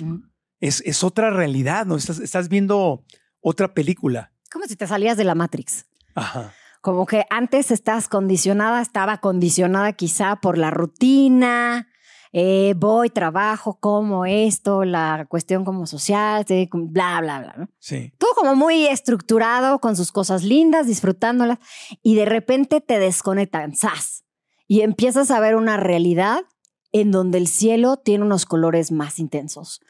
es, es, otra realidad, ¿no? Estás, estás viendo otra película. Como si te salías de la Matrix. Ajá. Como que antes estás condicionada, estaba condicionada quizá por la rutina, eh, voy, trabajo, como esto, la cuestión como social, bla, bla, bla. ¿no? Sí. Todo como muy estructurado, con sus cosas lindas, disfrutándolas, y de repente te desconectan, ¡zas! Y empiezas a ver una realidad en donde el cielo tiene unos colores más intensos,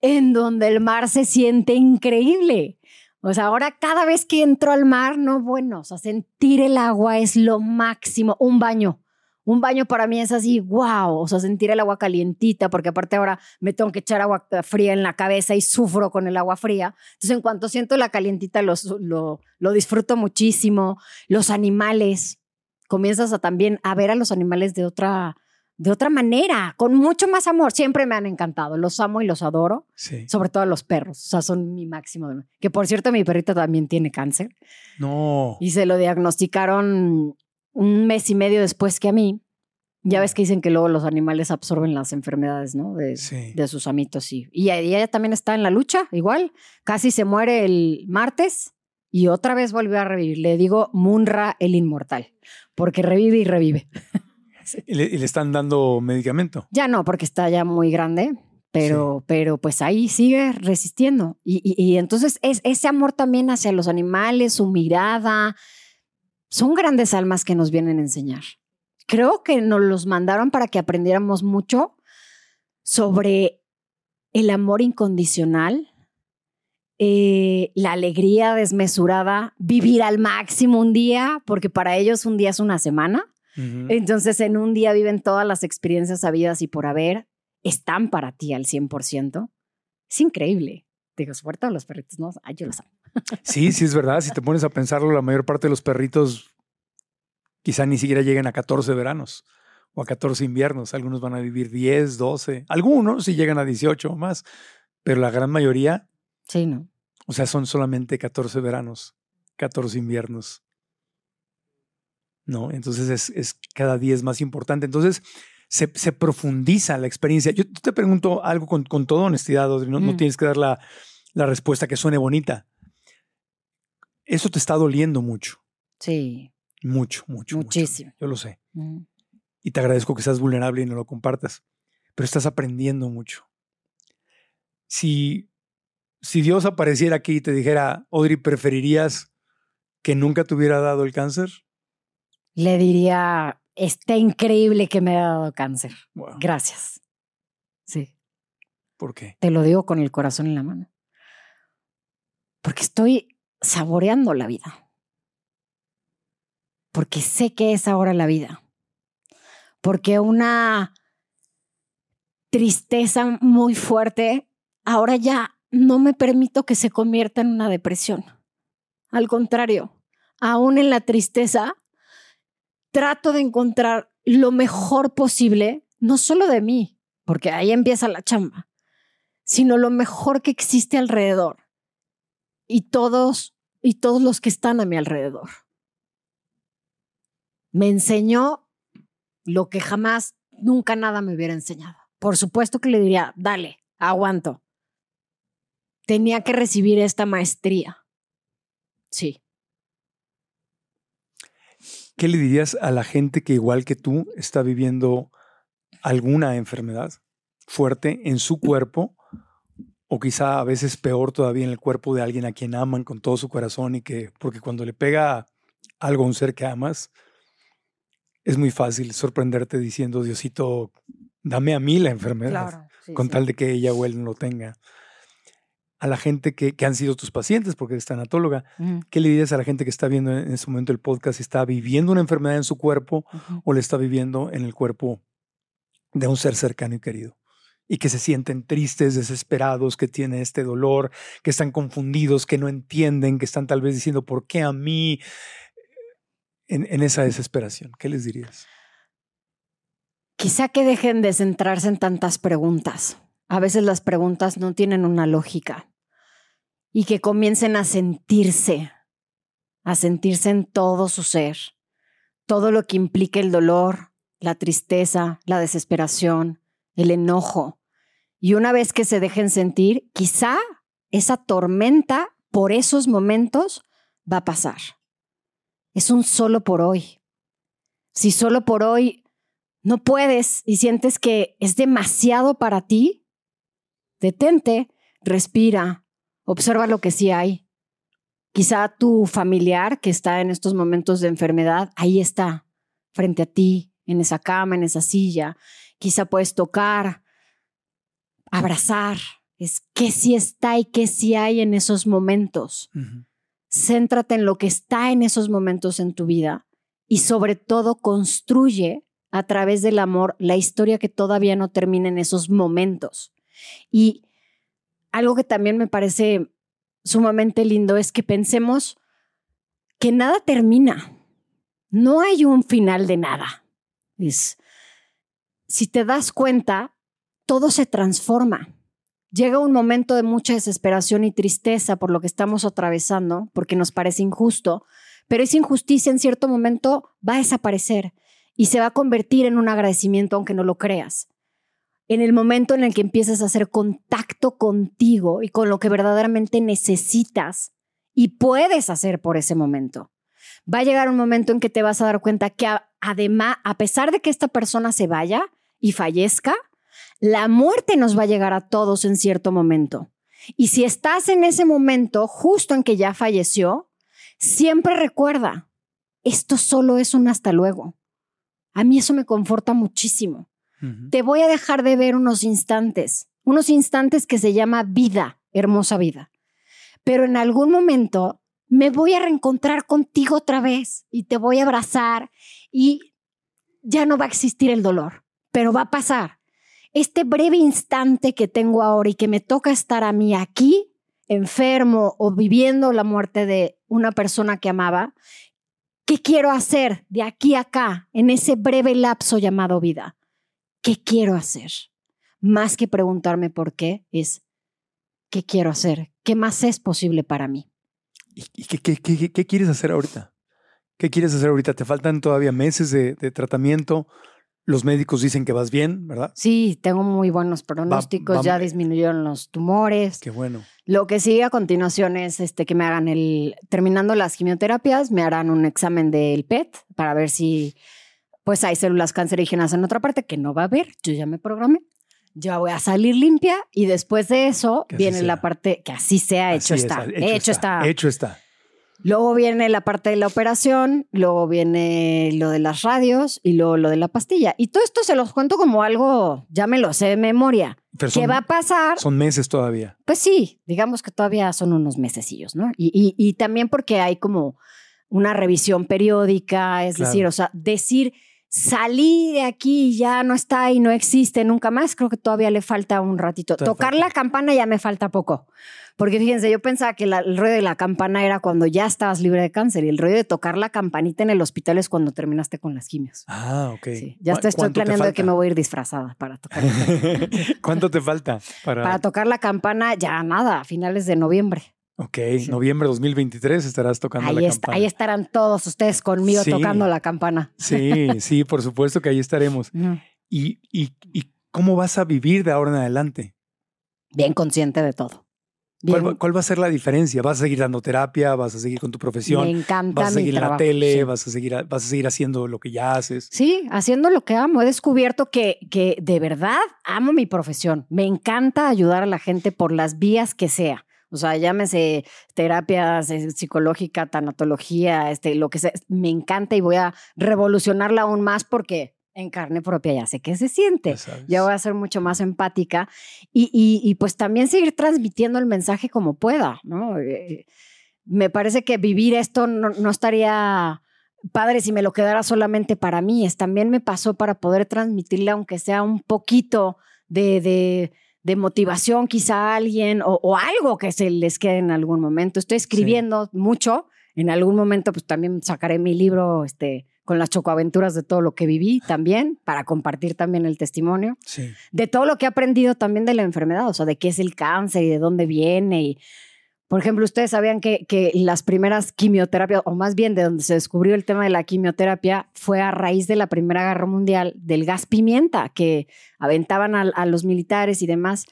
en donde el mar se siente increíble. O sea, ahora cada vez que entro al mar, no, bueno, o sea, sentir el agua es lo máximo, un baño un baño para mí es así, wow, o sea, sentir el agua calientita, porque aparte ahora me tengo que echar agua fría en la cabeza y sufro con el agua fría. Entonces, en cuanto siento la calientita, lo, lo disfruto muchísimo. Los animales, comienzas a también a ver a los animales de otra, de otra manera, con mucho más amor. Siempre me han encantado, los amo y los adoro, sí. sobre todo a los perros, o sea, son mi máximo. Que por cierto, mi perrita también tiene cáncer. No. Y se lo diagnosticaron un mes y medio después que a mí. Ya ves que dicen que luego los animales absorben las enfermedades, ¿no? De, de sus amitos. Y, y ella también está en la lucha, igual. Casi se muere el martes y otra vez volvió a revivir. Le digo Munra el inmortal, porque revive y revive. ¿Y, le, están dando medicamento? Ya no, porque está ya muy grande, pero, pero pues ahí sigue resistiendo. Y, y, y entonces es ese amor también hacia los animales, su mirada, son grandes almas que nos vienen a enseñar. Creo que nos los mandaron para que aprendiéramos mucho sobre el amor incondicional, eh, la alegría desmesurada, vivir al máximo un día, porque para ellos un día es una semana. Entonces en un día viven todas las experiencias habidas y por haber, están para ti al 100%. Es increíble. Digo, a los perritos, ¿no? Ay, yo los amo. Sí, sí, es verdad. Si te pones a pensarlo, la mayor parte de los perritos quizá ni siquiera lleguen a 14 veranos o a 14 inviernos. Algunos van a vivir 10, 12, algunos sí llegan a 18 o más, pero la gran mayoría. Sí, ¿no? O sea, son solamente 14 veranos, 14 inviernos. ¿No? Entonces es, es cada día es más importante. Entonces se, se profundiza la experiencia. Yo te pregunto algo con, con toda honestidad, Audrey, no, no mm. tienes que dar la, la respuesta que suene bonita. Eso te está doliendo mucho, Sí, mucho, mucho. mucho. Muchísimo. Yo lo sé. mm, Y te agradezco que seas vulnerable y no lo compartas. Pero estás aprendiendo mucho. Si, si Dios apareciera aquí y te dijera, Audrey, ¿preferirías que nunca te hubiera dado el cáncer? le diría, está increíble que me haya dado cáncer. Wow. Gracias. Sí, ¿Por qué? te lo digo con el corazón en la mano. Porque estoy saboreando la vida. Porque sé que es ahora la vida. Porque una tristeza muy fuerte ahora ya no me permito que se convierta en una depresión. Al contrario, aún en la tristeza, trato de encontrar lo mejor posible, no solo de mí, porque ahí empieza la chamba, sino lo mejor que existe alrededor y todos y todos los que están a mi alrededor. Me enseñó lo que jamás, nunca nada me hubiera enseñado. Por supuesto que le diría, dale, aguanto. Tenía que recibir esta maestría. Sí. ¿Qué le dirías a la gente que igual que tú está viviendo alguna enfermedad fuerte en su cuerpo o quizá a veces peor todavía en el cuerpo de alguien a quien aman con todo su corazón y que porque cuando le pega algo a un ser que amas es muy fácil sorprenderte diciendo Diosito dame a mí la enfermedad con tal de que ella o él no lo tenga a la gente que, que han sido tus pacientes porque eres tanatóloga ¿Qué le dirías a la gente que está viendo en este momento el podcast? ¿Está viviendo una enfermedad en su cuerpo o le está viviendo en el cuerpo de un ser cercano y querido? Y que se sienten tristes, desesperados, que tienen este dolor, que están confundidos, que no entienden, que están tal vez diciendo, ¿por qué a mí? En, en esa desesperación, ¿qué les dirías? Quizá que dejen de centrarse en tantas preguntas. A veces las preguntas no tienen una lógica. Y que comiencen a sentirse, a sentirse en todo su ser. Todo lo que implica el dolor, la tristeza, la desesperación, el enojo. Y una vez que se dejen sentir, quizá esa tormenta por esos momentos va a pasar. Es un solo por hoy. Si solo por hoy no puedes y sientes que es demasiado para ti, detente, respira, observa lo que sí hay. Quizá tu familiar que está en estos momentos de enfermedad, ahí está, frente a ti, en esa cama, en esa silla. Quizá puedes tocar, abrazar. Es que sí está y que sí hay en esos momentos. Ujú. Céntrate en lo que está en esos momentos en tu vida y sobre todo construye a través del amor la historia que todavía no termina en esos momentos. Y algo que también me parece sumamente lindo es que pensemos que nada termina. No hay un final de nada. Es, si te das cuenta, todo se transforma. Llega un momento de mucha desesperación y tristeza por lo que estamos atravesando, porque nos parece injusto, pero esa injusticia en cierto momento va a desaparecer y se va a convertir en un agradecimiento aunque no lo creas. En el momento en el que empieces a hacer contacto contigo y con lo que verdaderamente necesitas y puedes hacer por ese momento. Va a llegar un momento en que te vas a dar cuenta que además, a pesar de que esta persona se vaya y fallezca, la muerte nos va a llegar a todos en cierto momento. Y si estás en ese momento, justo en que ya falleció, siempre recuerda, esto solo es un hasta luego. A mí eso me conforta muchísimo. Te voy a dejar de ver unos instantes, unos instantes que se llama vida, hermosa vida. Pero en algún momento me voy a reencontrar contigo otra vez y te voy a abrazar y ya no va a existir el dolor, pero va a pasar. Este breve instante que tengo ahora y que me toca estar a mí aquí, enfermo o viviendo la muerte de una persona que amaba, ¿qué quiero hacer de aquí a acá en ese breve lapso llamado vida? ¿Qué quiero hacer? Más que preguntarme por qué, es ¿qué quiero hacer? ¿Qué más es posible para mí? ¿Y, qué, qué- qué- qué quieres hacer ahorita? ¿Qué quieres hacer ahorita? ¿Te faltan todavía meses de, de tratamiento? Los médicos dicen que vas bien, ¿verdad? Sí, tengo muy buenos pronósticos, va- ya disminuyeron los tumores. Qué bueno. Lo que sigue a continuación es este, que me hagan el, terminando las quimioterapias, me harán un examen del PET para ver si pues hay células cancerígenas en otra parte que no va a haber. Yo ya me programé. Ya voy a salir limpia y después de eso viene la parte que así sea, hecho Así es, está. hecho, está. Hecho está. Luego viene la parte de la operación, luego viene lo de las radios y luego lo de la pastilla. Y todo esto se los cuento como algo, ya me lo sé de memoria. Pero ¿Qué son, va a pasar? son meses todavía. Pues sí, digamos que todavía son unos mesecillos, ¿no? Y, y- y también porque hay como una revisión periódica, es Claro. decir, o sea, decir salí de aquí y ya no está y no existe nunca más, creo que todavía le falta un ratito. Tocar la campana ya me falta poco. Porque fíjense, yo pensaba que la- el rollo de la campana era cuando ya estabas libre de cáncer y el rollo de tocar la campanita en el hospital es cuando terminaste con las quimios. Ah, ok. Sí, ya ¿Cu- hasta estoy planeando de que me voy a ir disfrazada para tocar. ¿Cuánto te falta para, para tocar la campana, ya nada, a finales de noviembre. Ok, noviembre 2023 estarás tocando Ahí, la está- campana. ahí estarán todos ustedes conmigo Sí. tocando la campana. Sí, sí, por supuesto que ahí estaremos. ¿Y, y, y cómo vas a vivir de ahora en adelante? Bien consciente de todo. ¿Cuál, va- cuál va a ser la diferencia? ¿Vas a seguir dando terapia? ¿Vas a seguir con tu me profesión? encanta ¿Vas a mi seguir en la tele? sí. ¿Vas, a seguir, ¿Vas a seguir haciendo lo que ya haces? Sí, haciendo lo que amo. He descubierto que, que de verdad amo mi profesión. Me encanta ayudar a la gente por las vías que sea. O sea, llámese terapias eh, psicológica, tanatología, este, lo que sea. Me encanta y voy a revolucionarla aún más porque en carne propia ya sé qué se siente. Ya voy a ser mucho más empática y, y- y, pues también seguir transmitiendo el mensaje como pueda, ¿no? Eh, me parece que vivir esto no, no estaría padre si me lo quedara solamente para mí, es también me pasó para poder transmitirle aunque sea un poquito de, de, de motivación quizá a alguien o, o algo que se les quede en algún momento. Estoy escribiendo mucho, en algún momento pues también sacaré mi libro este, con las chocoaventuras de todo lo que viví también, para compartir también el testimonio Sí. de todo lo que he aprendido también de la enfermedad, o sea, de qué es el cáncer y de dónde viene. Y, por ejemplo, ustedes sabían que, que las primeras quimioterapias, o más bien de donde se descubrió el tema de la quimioterapia, fue a raíz de la Primera Guerra Mundial del gas pimienta que aventaban a, a los militares y demás.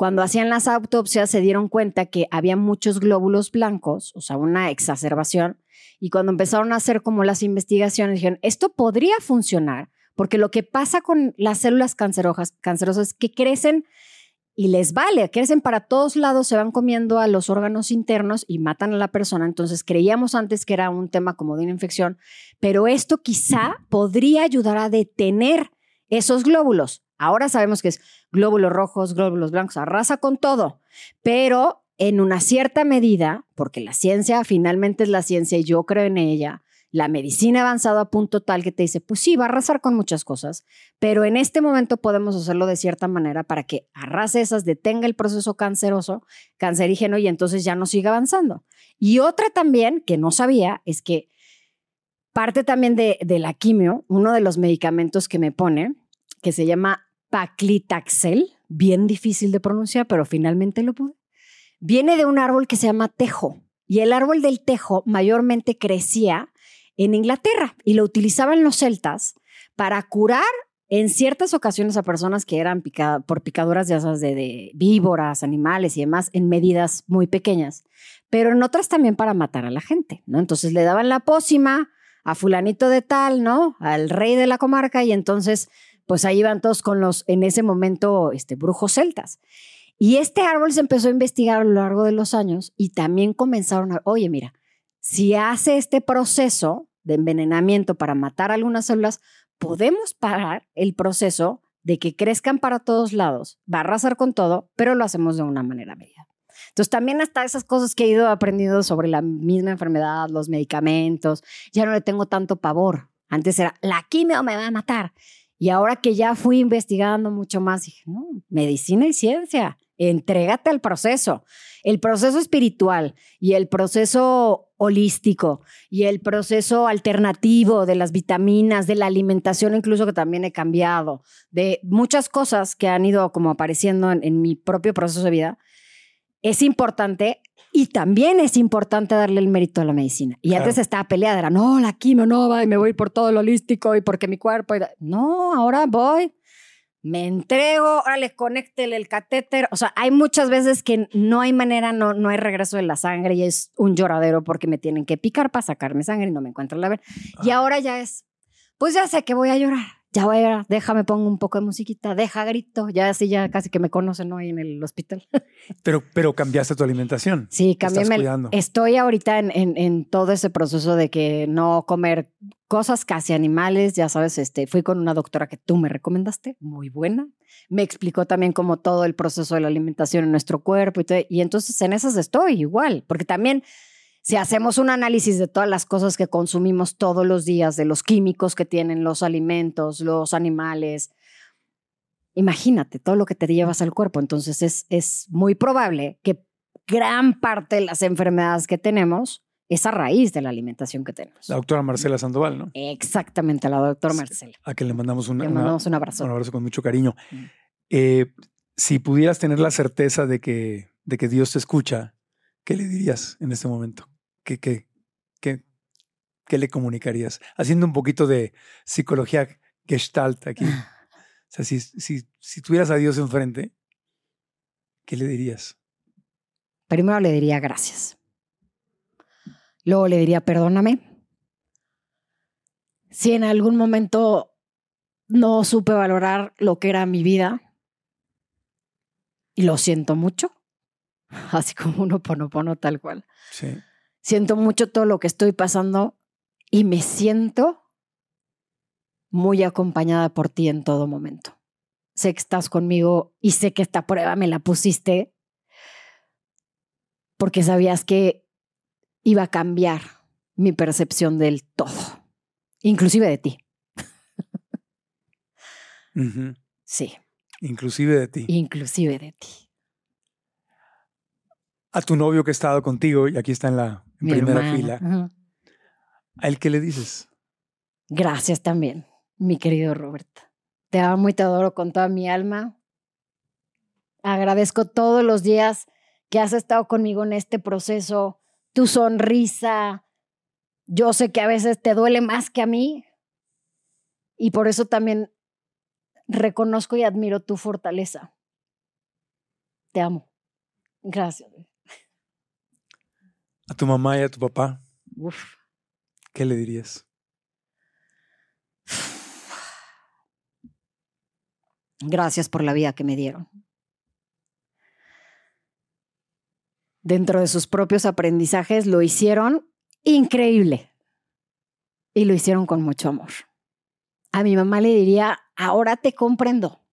Cuando hacían las autopsias se dieron cuenta que había muchos glóbulos blancos, o sea, una exacerbación. Y cuando empezaron a hacer como las investigaciones, dijeron, esto podría funcionar porque lo que pasa con las células cancerosas, cancerosas es que crecen y les vale, crecen para todos lados, se van comiendo a los órganos internos y matan a la persona. Entonces creíamos antes que era un tema como de una infección, pero esto quizá podría ayudar a detener esos glóbulos. Ahora sabemos que es glóbulos rojos, glóbulos blancos, arrasa con todo, pero en una cierta medida, porque la ciencia finalmente es la ciencia y yo creo en ella, la medicina ha avanzado a punto tal que te dice, pues sí, va a arrasar con muchas cosas, pero en este momento podemos hacerlo de cierta manera para que arrase esas, detenga el proceso canceroso, cancerígeno y entonces ya no siga avanzando. Y otra también que no sabía es que parte también de, de la quimio, uno de los medicamentos que me pone, que se llama Paclitaxel, bien difícil de pronunciar, pero finalmente lo pude, viene de un árbol que se llama tejo. Y el árbol del tejo mayormente crecía en Inglaterra y lo utilizaban los celtas para curar en ciertas ocasiones a personas que eran picada, por picaduras de esas de, de víboras, animales y demás en medidas muy pequeñas, pero en otras también para matar a la gente, ¿no? Entonces le daban la pócima a fulanito de tal, ¿no? Al rey de la comarca y entonces pues ahí iban todos con los en ese momento este brujos celtas. Y este árbol se empezó a investigar a lo largo de los años y también comenzaron a, oye, mira, si hace este proceso de envenenamiento para matar algunas células, podemos parar el proceso de que crezcan para todos lados. Va a arrasar con todo, pero lo hacemos de una manera medida. Entonces también hasta esas cosas que he ido aprendiendo sobre la misma enfermedad, los medicamentos, ya no le tengo tanto pavor. Antes era, la quimio me va a matar. Y ahora que ya fui investigando mucho más, dije, no, medicina y ciencia, entrégate al proceso. El proceso espiritual y el proceso holístico y el proceso alternativo de las vitaminas, de la alimentación incluso que también he cambiado, de muchas cosas que han ido como apareciendo en, en mi propio proceso de vida, es importante Y también es importante darle el mérito a la medicina. Y Claro. antes estaba peleada, era, no, la quimio no va y me voy por todo lo holístico y porque mi cuerpo... y da-". No, ahora voy, me entrego, órale, conéctele el catéter. O sea, hay muchas veces que no hay manera, no, no hay regreso de la sangre y es un lloradero porque me tienen que picar para sacarme sangre y no me encuentro la ver. Y ahora ya es, pues ya sé que voy a llorar. Ya voy a déjame pongo un poco de musiquita, deja grito, ya así ya casi que me conocen ¿no? ahí en el hospital. Pero, pero cambiaste tu alimentación. Sí, estás cambié. cuidando. Estoy ahorita en, en- en todo ese proceso de que no comer cosas casi animales. Ya sabes, este, fui con una doctora que tú me recomendaste, muy buena. Me explicó también como todo el proceso de la alimentación en nuestro cuerpo y todo. Y entonces en esas estoy igual, porque también si hacemos un análisis de todas las cosas que consumimos todos los días, de los químicos que tienen los alimentos, los animales, imagínate todo lo que te llevas al cuerpo. Entonces es, es muy probable que gran parte de las enfermedades que tenemos es a raíz de la alimentación que tenemos. La doctora Marcela Sandoval, ¿no? Exactamente, la doctora. Marcela. A que le mandamos una- Le una- mandamos un abrazo. un abrazo con mucho cariño. Mm. Eh, si pudieras tener la certeza de que, de que Dios te escucha, ¿qué le dirías en este momento? ¿Qué, qué, qué, qué le comunicarías? Haciendo un poquito de psicología gestalt aquí. O sea, si, si, si tuvieras a Dios enfrente, ¿qué le dirías? Primero le diría gracias. Luego le diría perdóname. Si en algún momento no supe valorar lo que era mi vida, y lo siento mucho, así como uno ponopono tal cual. Sí. Siento mucho todo lo que estoy pasando y me siento muy acompañada por ti en todo momento. Sé que estás conmigo y sé que esta prueba me la pusiste porque sabías que iba a cambiar mi percepción del todo, inclusive de ti. Sí, Inclusive de ti. inclusive de ti. A tu novio que ha estado contigo y aquí está en la en primera hermana. fila. Ajá. ¿A él qué le dices? Gracias también, mi querido Robert. Te amo y te adoro con toda mi alma. Agradezco todos los días que has estado conmigo en este proceso, tu sonrisa. Yo sé que a veces te duele más que a mí y por eso también reconozco y admiro tu fortaleza. Te amo. Gracias. A tu mamá y a tu papá, Uf. ¿qué le dirías? Gracias por la vida que me dieron. Dentro de sus propios aprendizajes lo hicieron increíble y lo hicieron con mucho amor. A mi mamá le diría, ahora te comprendo.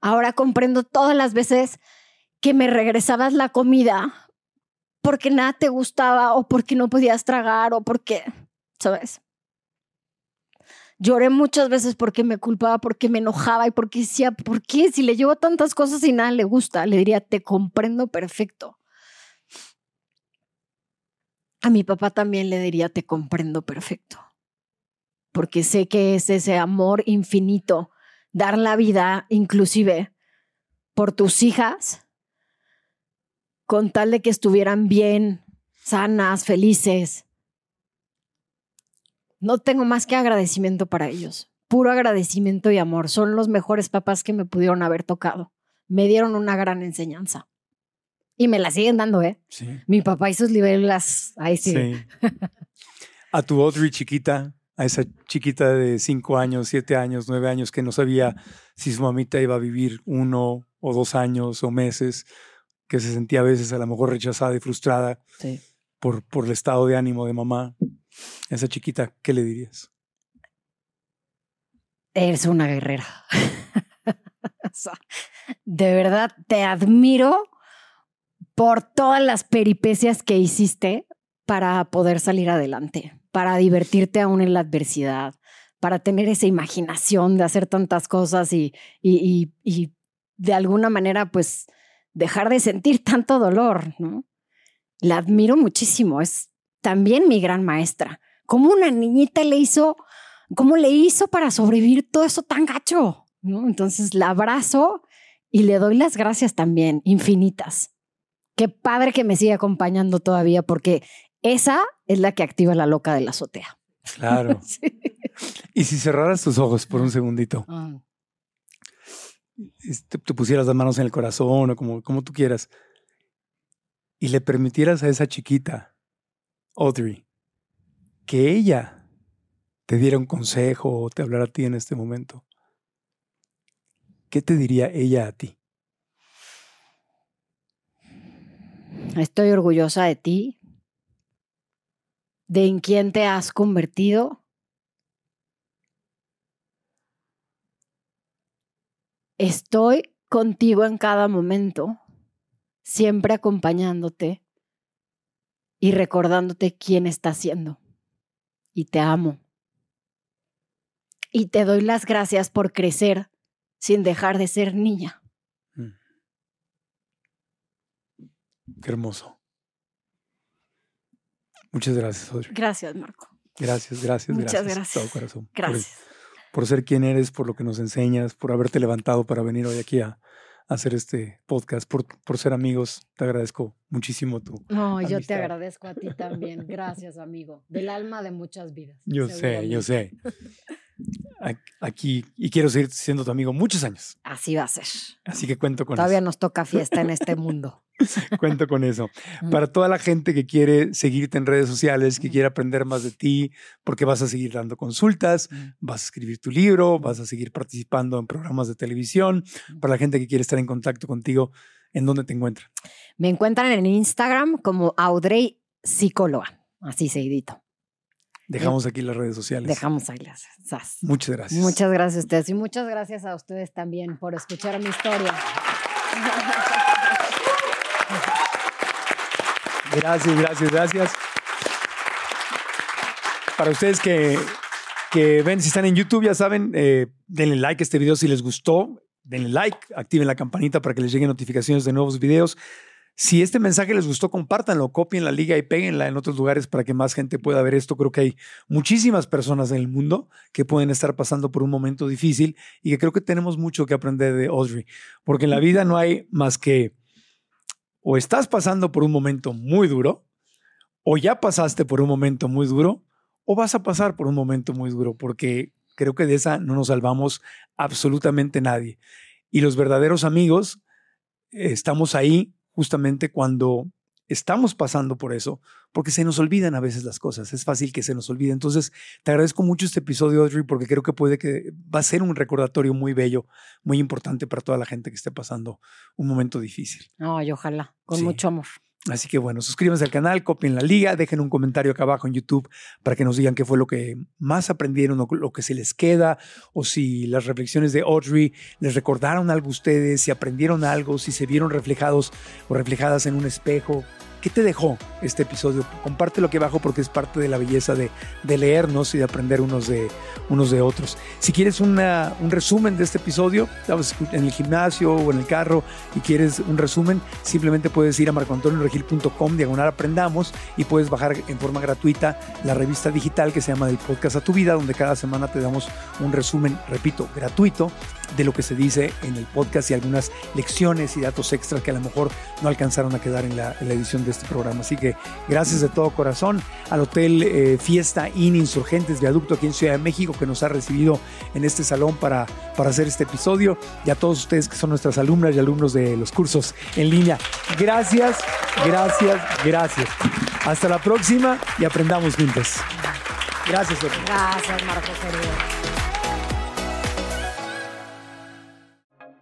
Ahora comprendo todas las veces que me regresabas la comida porque nada te gustaba o porque no podías tragar o porque, ¿sabes? Lloré muchas veces porque me culpaba, porque me enojaba y porque decía, ¿por qué? Si le llevo tantas cosas y nada le gusta, le diría, te comprendo perfecto. A mi papá también le diría, te comprendo perfecto. Porque sé que es ese amor infinito, dar la vida inclusive por tus hijas, con tal de que estuvieran bien, sanas, felices. No tengo más que agradecimiento para ellos. Puro agradecimiento y amor. Son los mejores papás que me pudieron haber tocado. Me dieron una gran enseñanza. Y me la siguen dando, ¿eh? Sí. Mi papá y sus libelas. Ahí sí. Sí. A tu Audrey chiquita, a esa chiquita de cinco años, siete años, nueve años que no sabía si su mamita iba a vivir uno o dos años o meses, que se sentía a veces a lo mejor rechazada y frustrada Sí. por, por el estado de ánimo de mamá. Esa chiquita, ¿qué le dirías? Eres una guerrera. O sea, de verdad, te admiro por todas las peripecias que hiciste para poder salir adelante, para divertirte aún en la adversidad, para tener esa imaginación de hacer tantas cosas y, y, y, y de alguna manera, pues, dejar de sentir tanto dolor, ¿no? La admiro muchísimo, es también mi gran maestra. ¿Cómo una niñita le hizo ¿Cómo le hizo para sobrevivir todo eso tan gacho? ¿No? Entonces la abrazo y le doy las gracias también, infinitas. qué padre que me sigue acompañando todavía, porque esa es la que activa la loca de la azotea. Claro. Sí. Y si cerraras tus ojos por un segundito, Ah. Te pusieras las manos en el corazón o como, como tú quieras, y le permitieras a esa chiquita, Audrey, que ella te diera un consejo o te hablara a ti en este momento, ¿qué te diría ella a ti? Estoy orgullosa de ti, de en quién te has convertido. Estoy contigo en cada momento, siempre acompañándote y recordándote quién estás siendo. Y te amo. Y te doy las gracias por crecer sin dejar de ser niña. Qué hermoso. Muchas gracias, Audrey. Gracias, Marco. Gracias, gracias, Muchas gracias. de gracias. todo corazón. por- Gracias. Por ser quien eres, por lo que nos enseñas, por haberte levantado para venir hoy aquí a, a hacer este podcast, por, por ser amigos. Te agradezco muchísimo tú. No, yo te agradezco a ti también. Gracias, amigo. Del alma de muchas vidas. Yo sé, yo sé. Aquí, y quiero seguir siendo tu amigo muchos años. Así va a ser. Así que cuento con Todavía eso. nos toca fiesta en este mundo. Cuento con eso. Mm. Para toda la gente que quiere seguirte en redes sociales, que quiere aprender más de ti, porque vas a seguir dando consultas, Mm. vas a escribir tu libro, vas a seguir participando en programas de televisión. Mm. Para la gente que quiere estar en contacto contigo, ¿en dónde te encuentra? Me encuentran en Instagram como Audrey Psicóloga. Así seguidito. Dejamos aquí las redes sociales. Dejamos ahí las. sas. Muchas gracias. Muchas gracias a ustedes y muchas gracias a ustedes también por escuchar mi historia. Gracias, gracias, gracias. Para ustedes que, que ven, si están en YouTube, ya saben, eh, denle like a este video si les gustó. Denle like, activen la campanita para que les lleguen notificaciones de nuevos videos. Si este mensaje les gustó, compártanlo, copien la liga y péguenla en otros lugares para que más gente pueda ver esto. Creo que hay muchísimas personas en el mundo que pueden estar pasando por un momento difícil y que creo que tenemos mucho que aprender de Audrey, porque en la vida no hay más que o estás pasando por un momento muy duro, o ya pasaste por un momento muy duro, o vas a pasar por un momento muy duro, porque creo que de esa no nos salvamos absolutamente nadie. Y los verdaderos amigos estamos ahí justamente cuando estamos pasando por eso, porque se nos olvidan a veces las cosas, es fácil que se nos olvide. Entonces, te agradezco mucho este episodio, Audrey, porque creo que puede que va a ser un recordatorio muy bello, muy importante para toda la gente que esté pasando un momento difícil. No, y ojalá, con Sí. mucho amor. Así que bueno, suscríbanse al canal, copien la liga, dejen un comentario acá abajo en YouTube para que nos digan qué fue lo que más aprendieron o lo que se les queda, o si las reflexiones de Audrey les recordaron algo a ustedes, si aprendieron algo, si se vieron reflejados o reflejadas en un espejo. ¿Qué te dejó este episodio? Compártelo aquí abajo porque es parte de la belleza de, de leernos y de aprender unos de, unos de otros. Si quieres una- un resumen de este episodio, en el gimnasio o en el carro y quieres un resumen, simplemente puedes ir a marcoantonioregil.com, diagonal aprendamos, y puedes bajar en forma gratuita la revista digital que se llama Del Podcast a tu Vida, donde cada semana te damos un resumen, repito, gratuito de lo que se dice en el podcast y algunas lecciones y datos extras que a lo mejor no alcanzaron a quedar en la, edición de este programa. Así que gracias de todo corazón al Hotel eh, Fiesta Inn Insurgentes Viaducto aquí en Ciudad de México que nos ha recibido en este salón para, para hacer este episodio y a todos ustedes que son nuestras alumnas y alumnos de los cursos en línea. Gracias, gracias, gracias. Hasta la próxima y aprendamos juntos. Gracias, doctor. Gracias, Marco.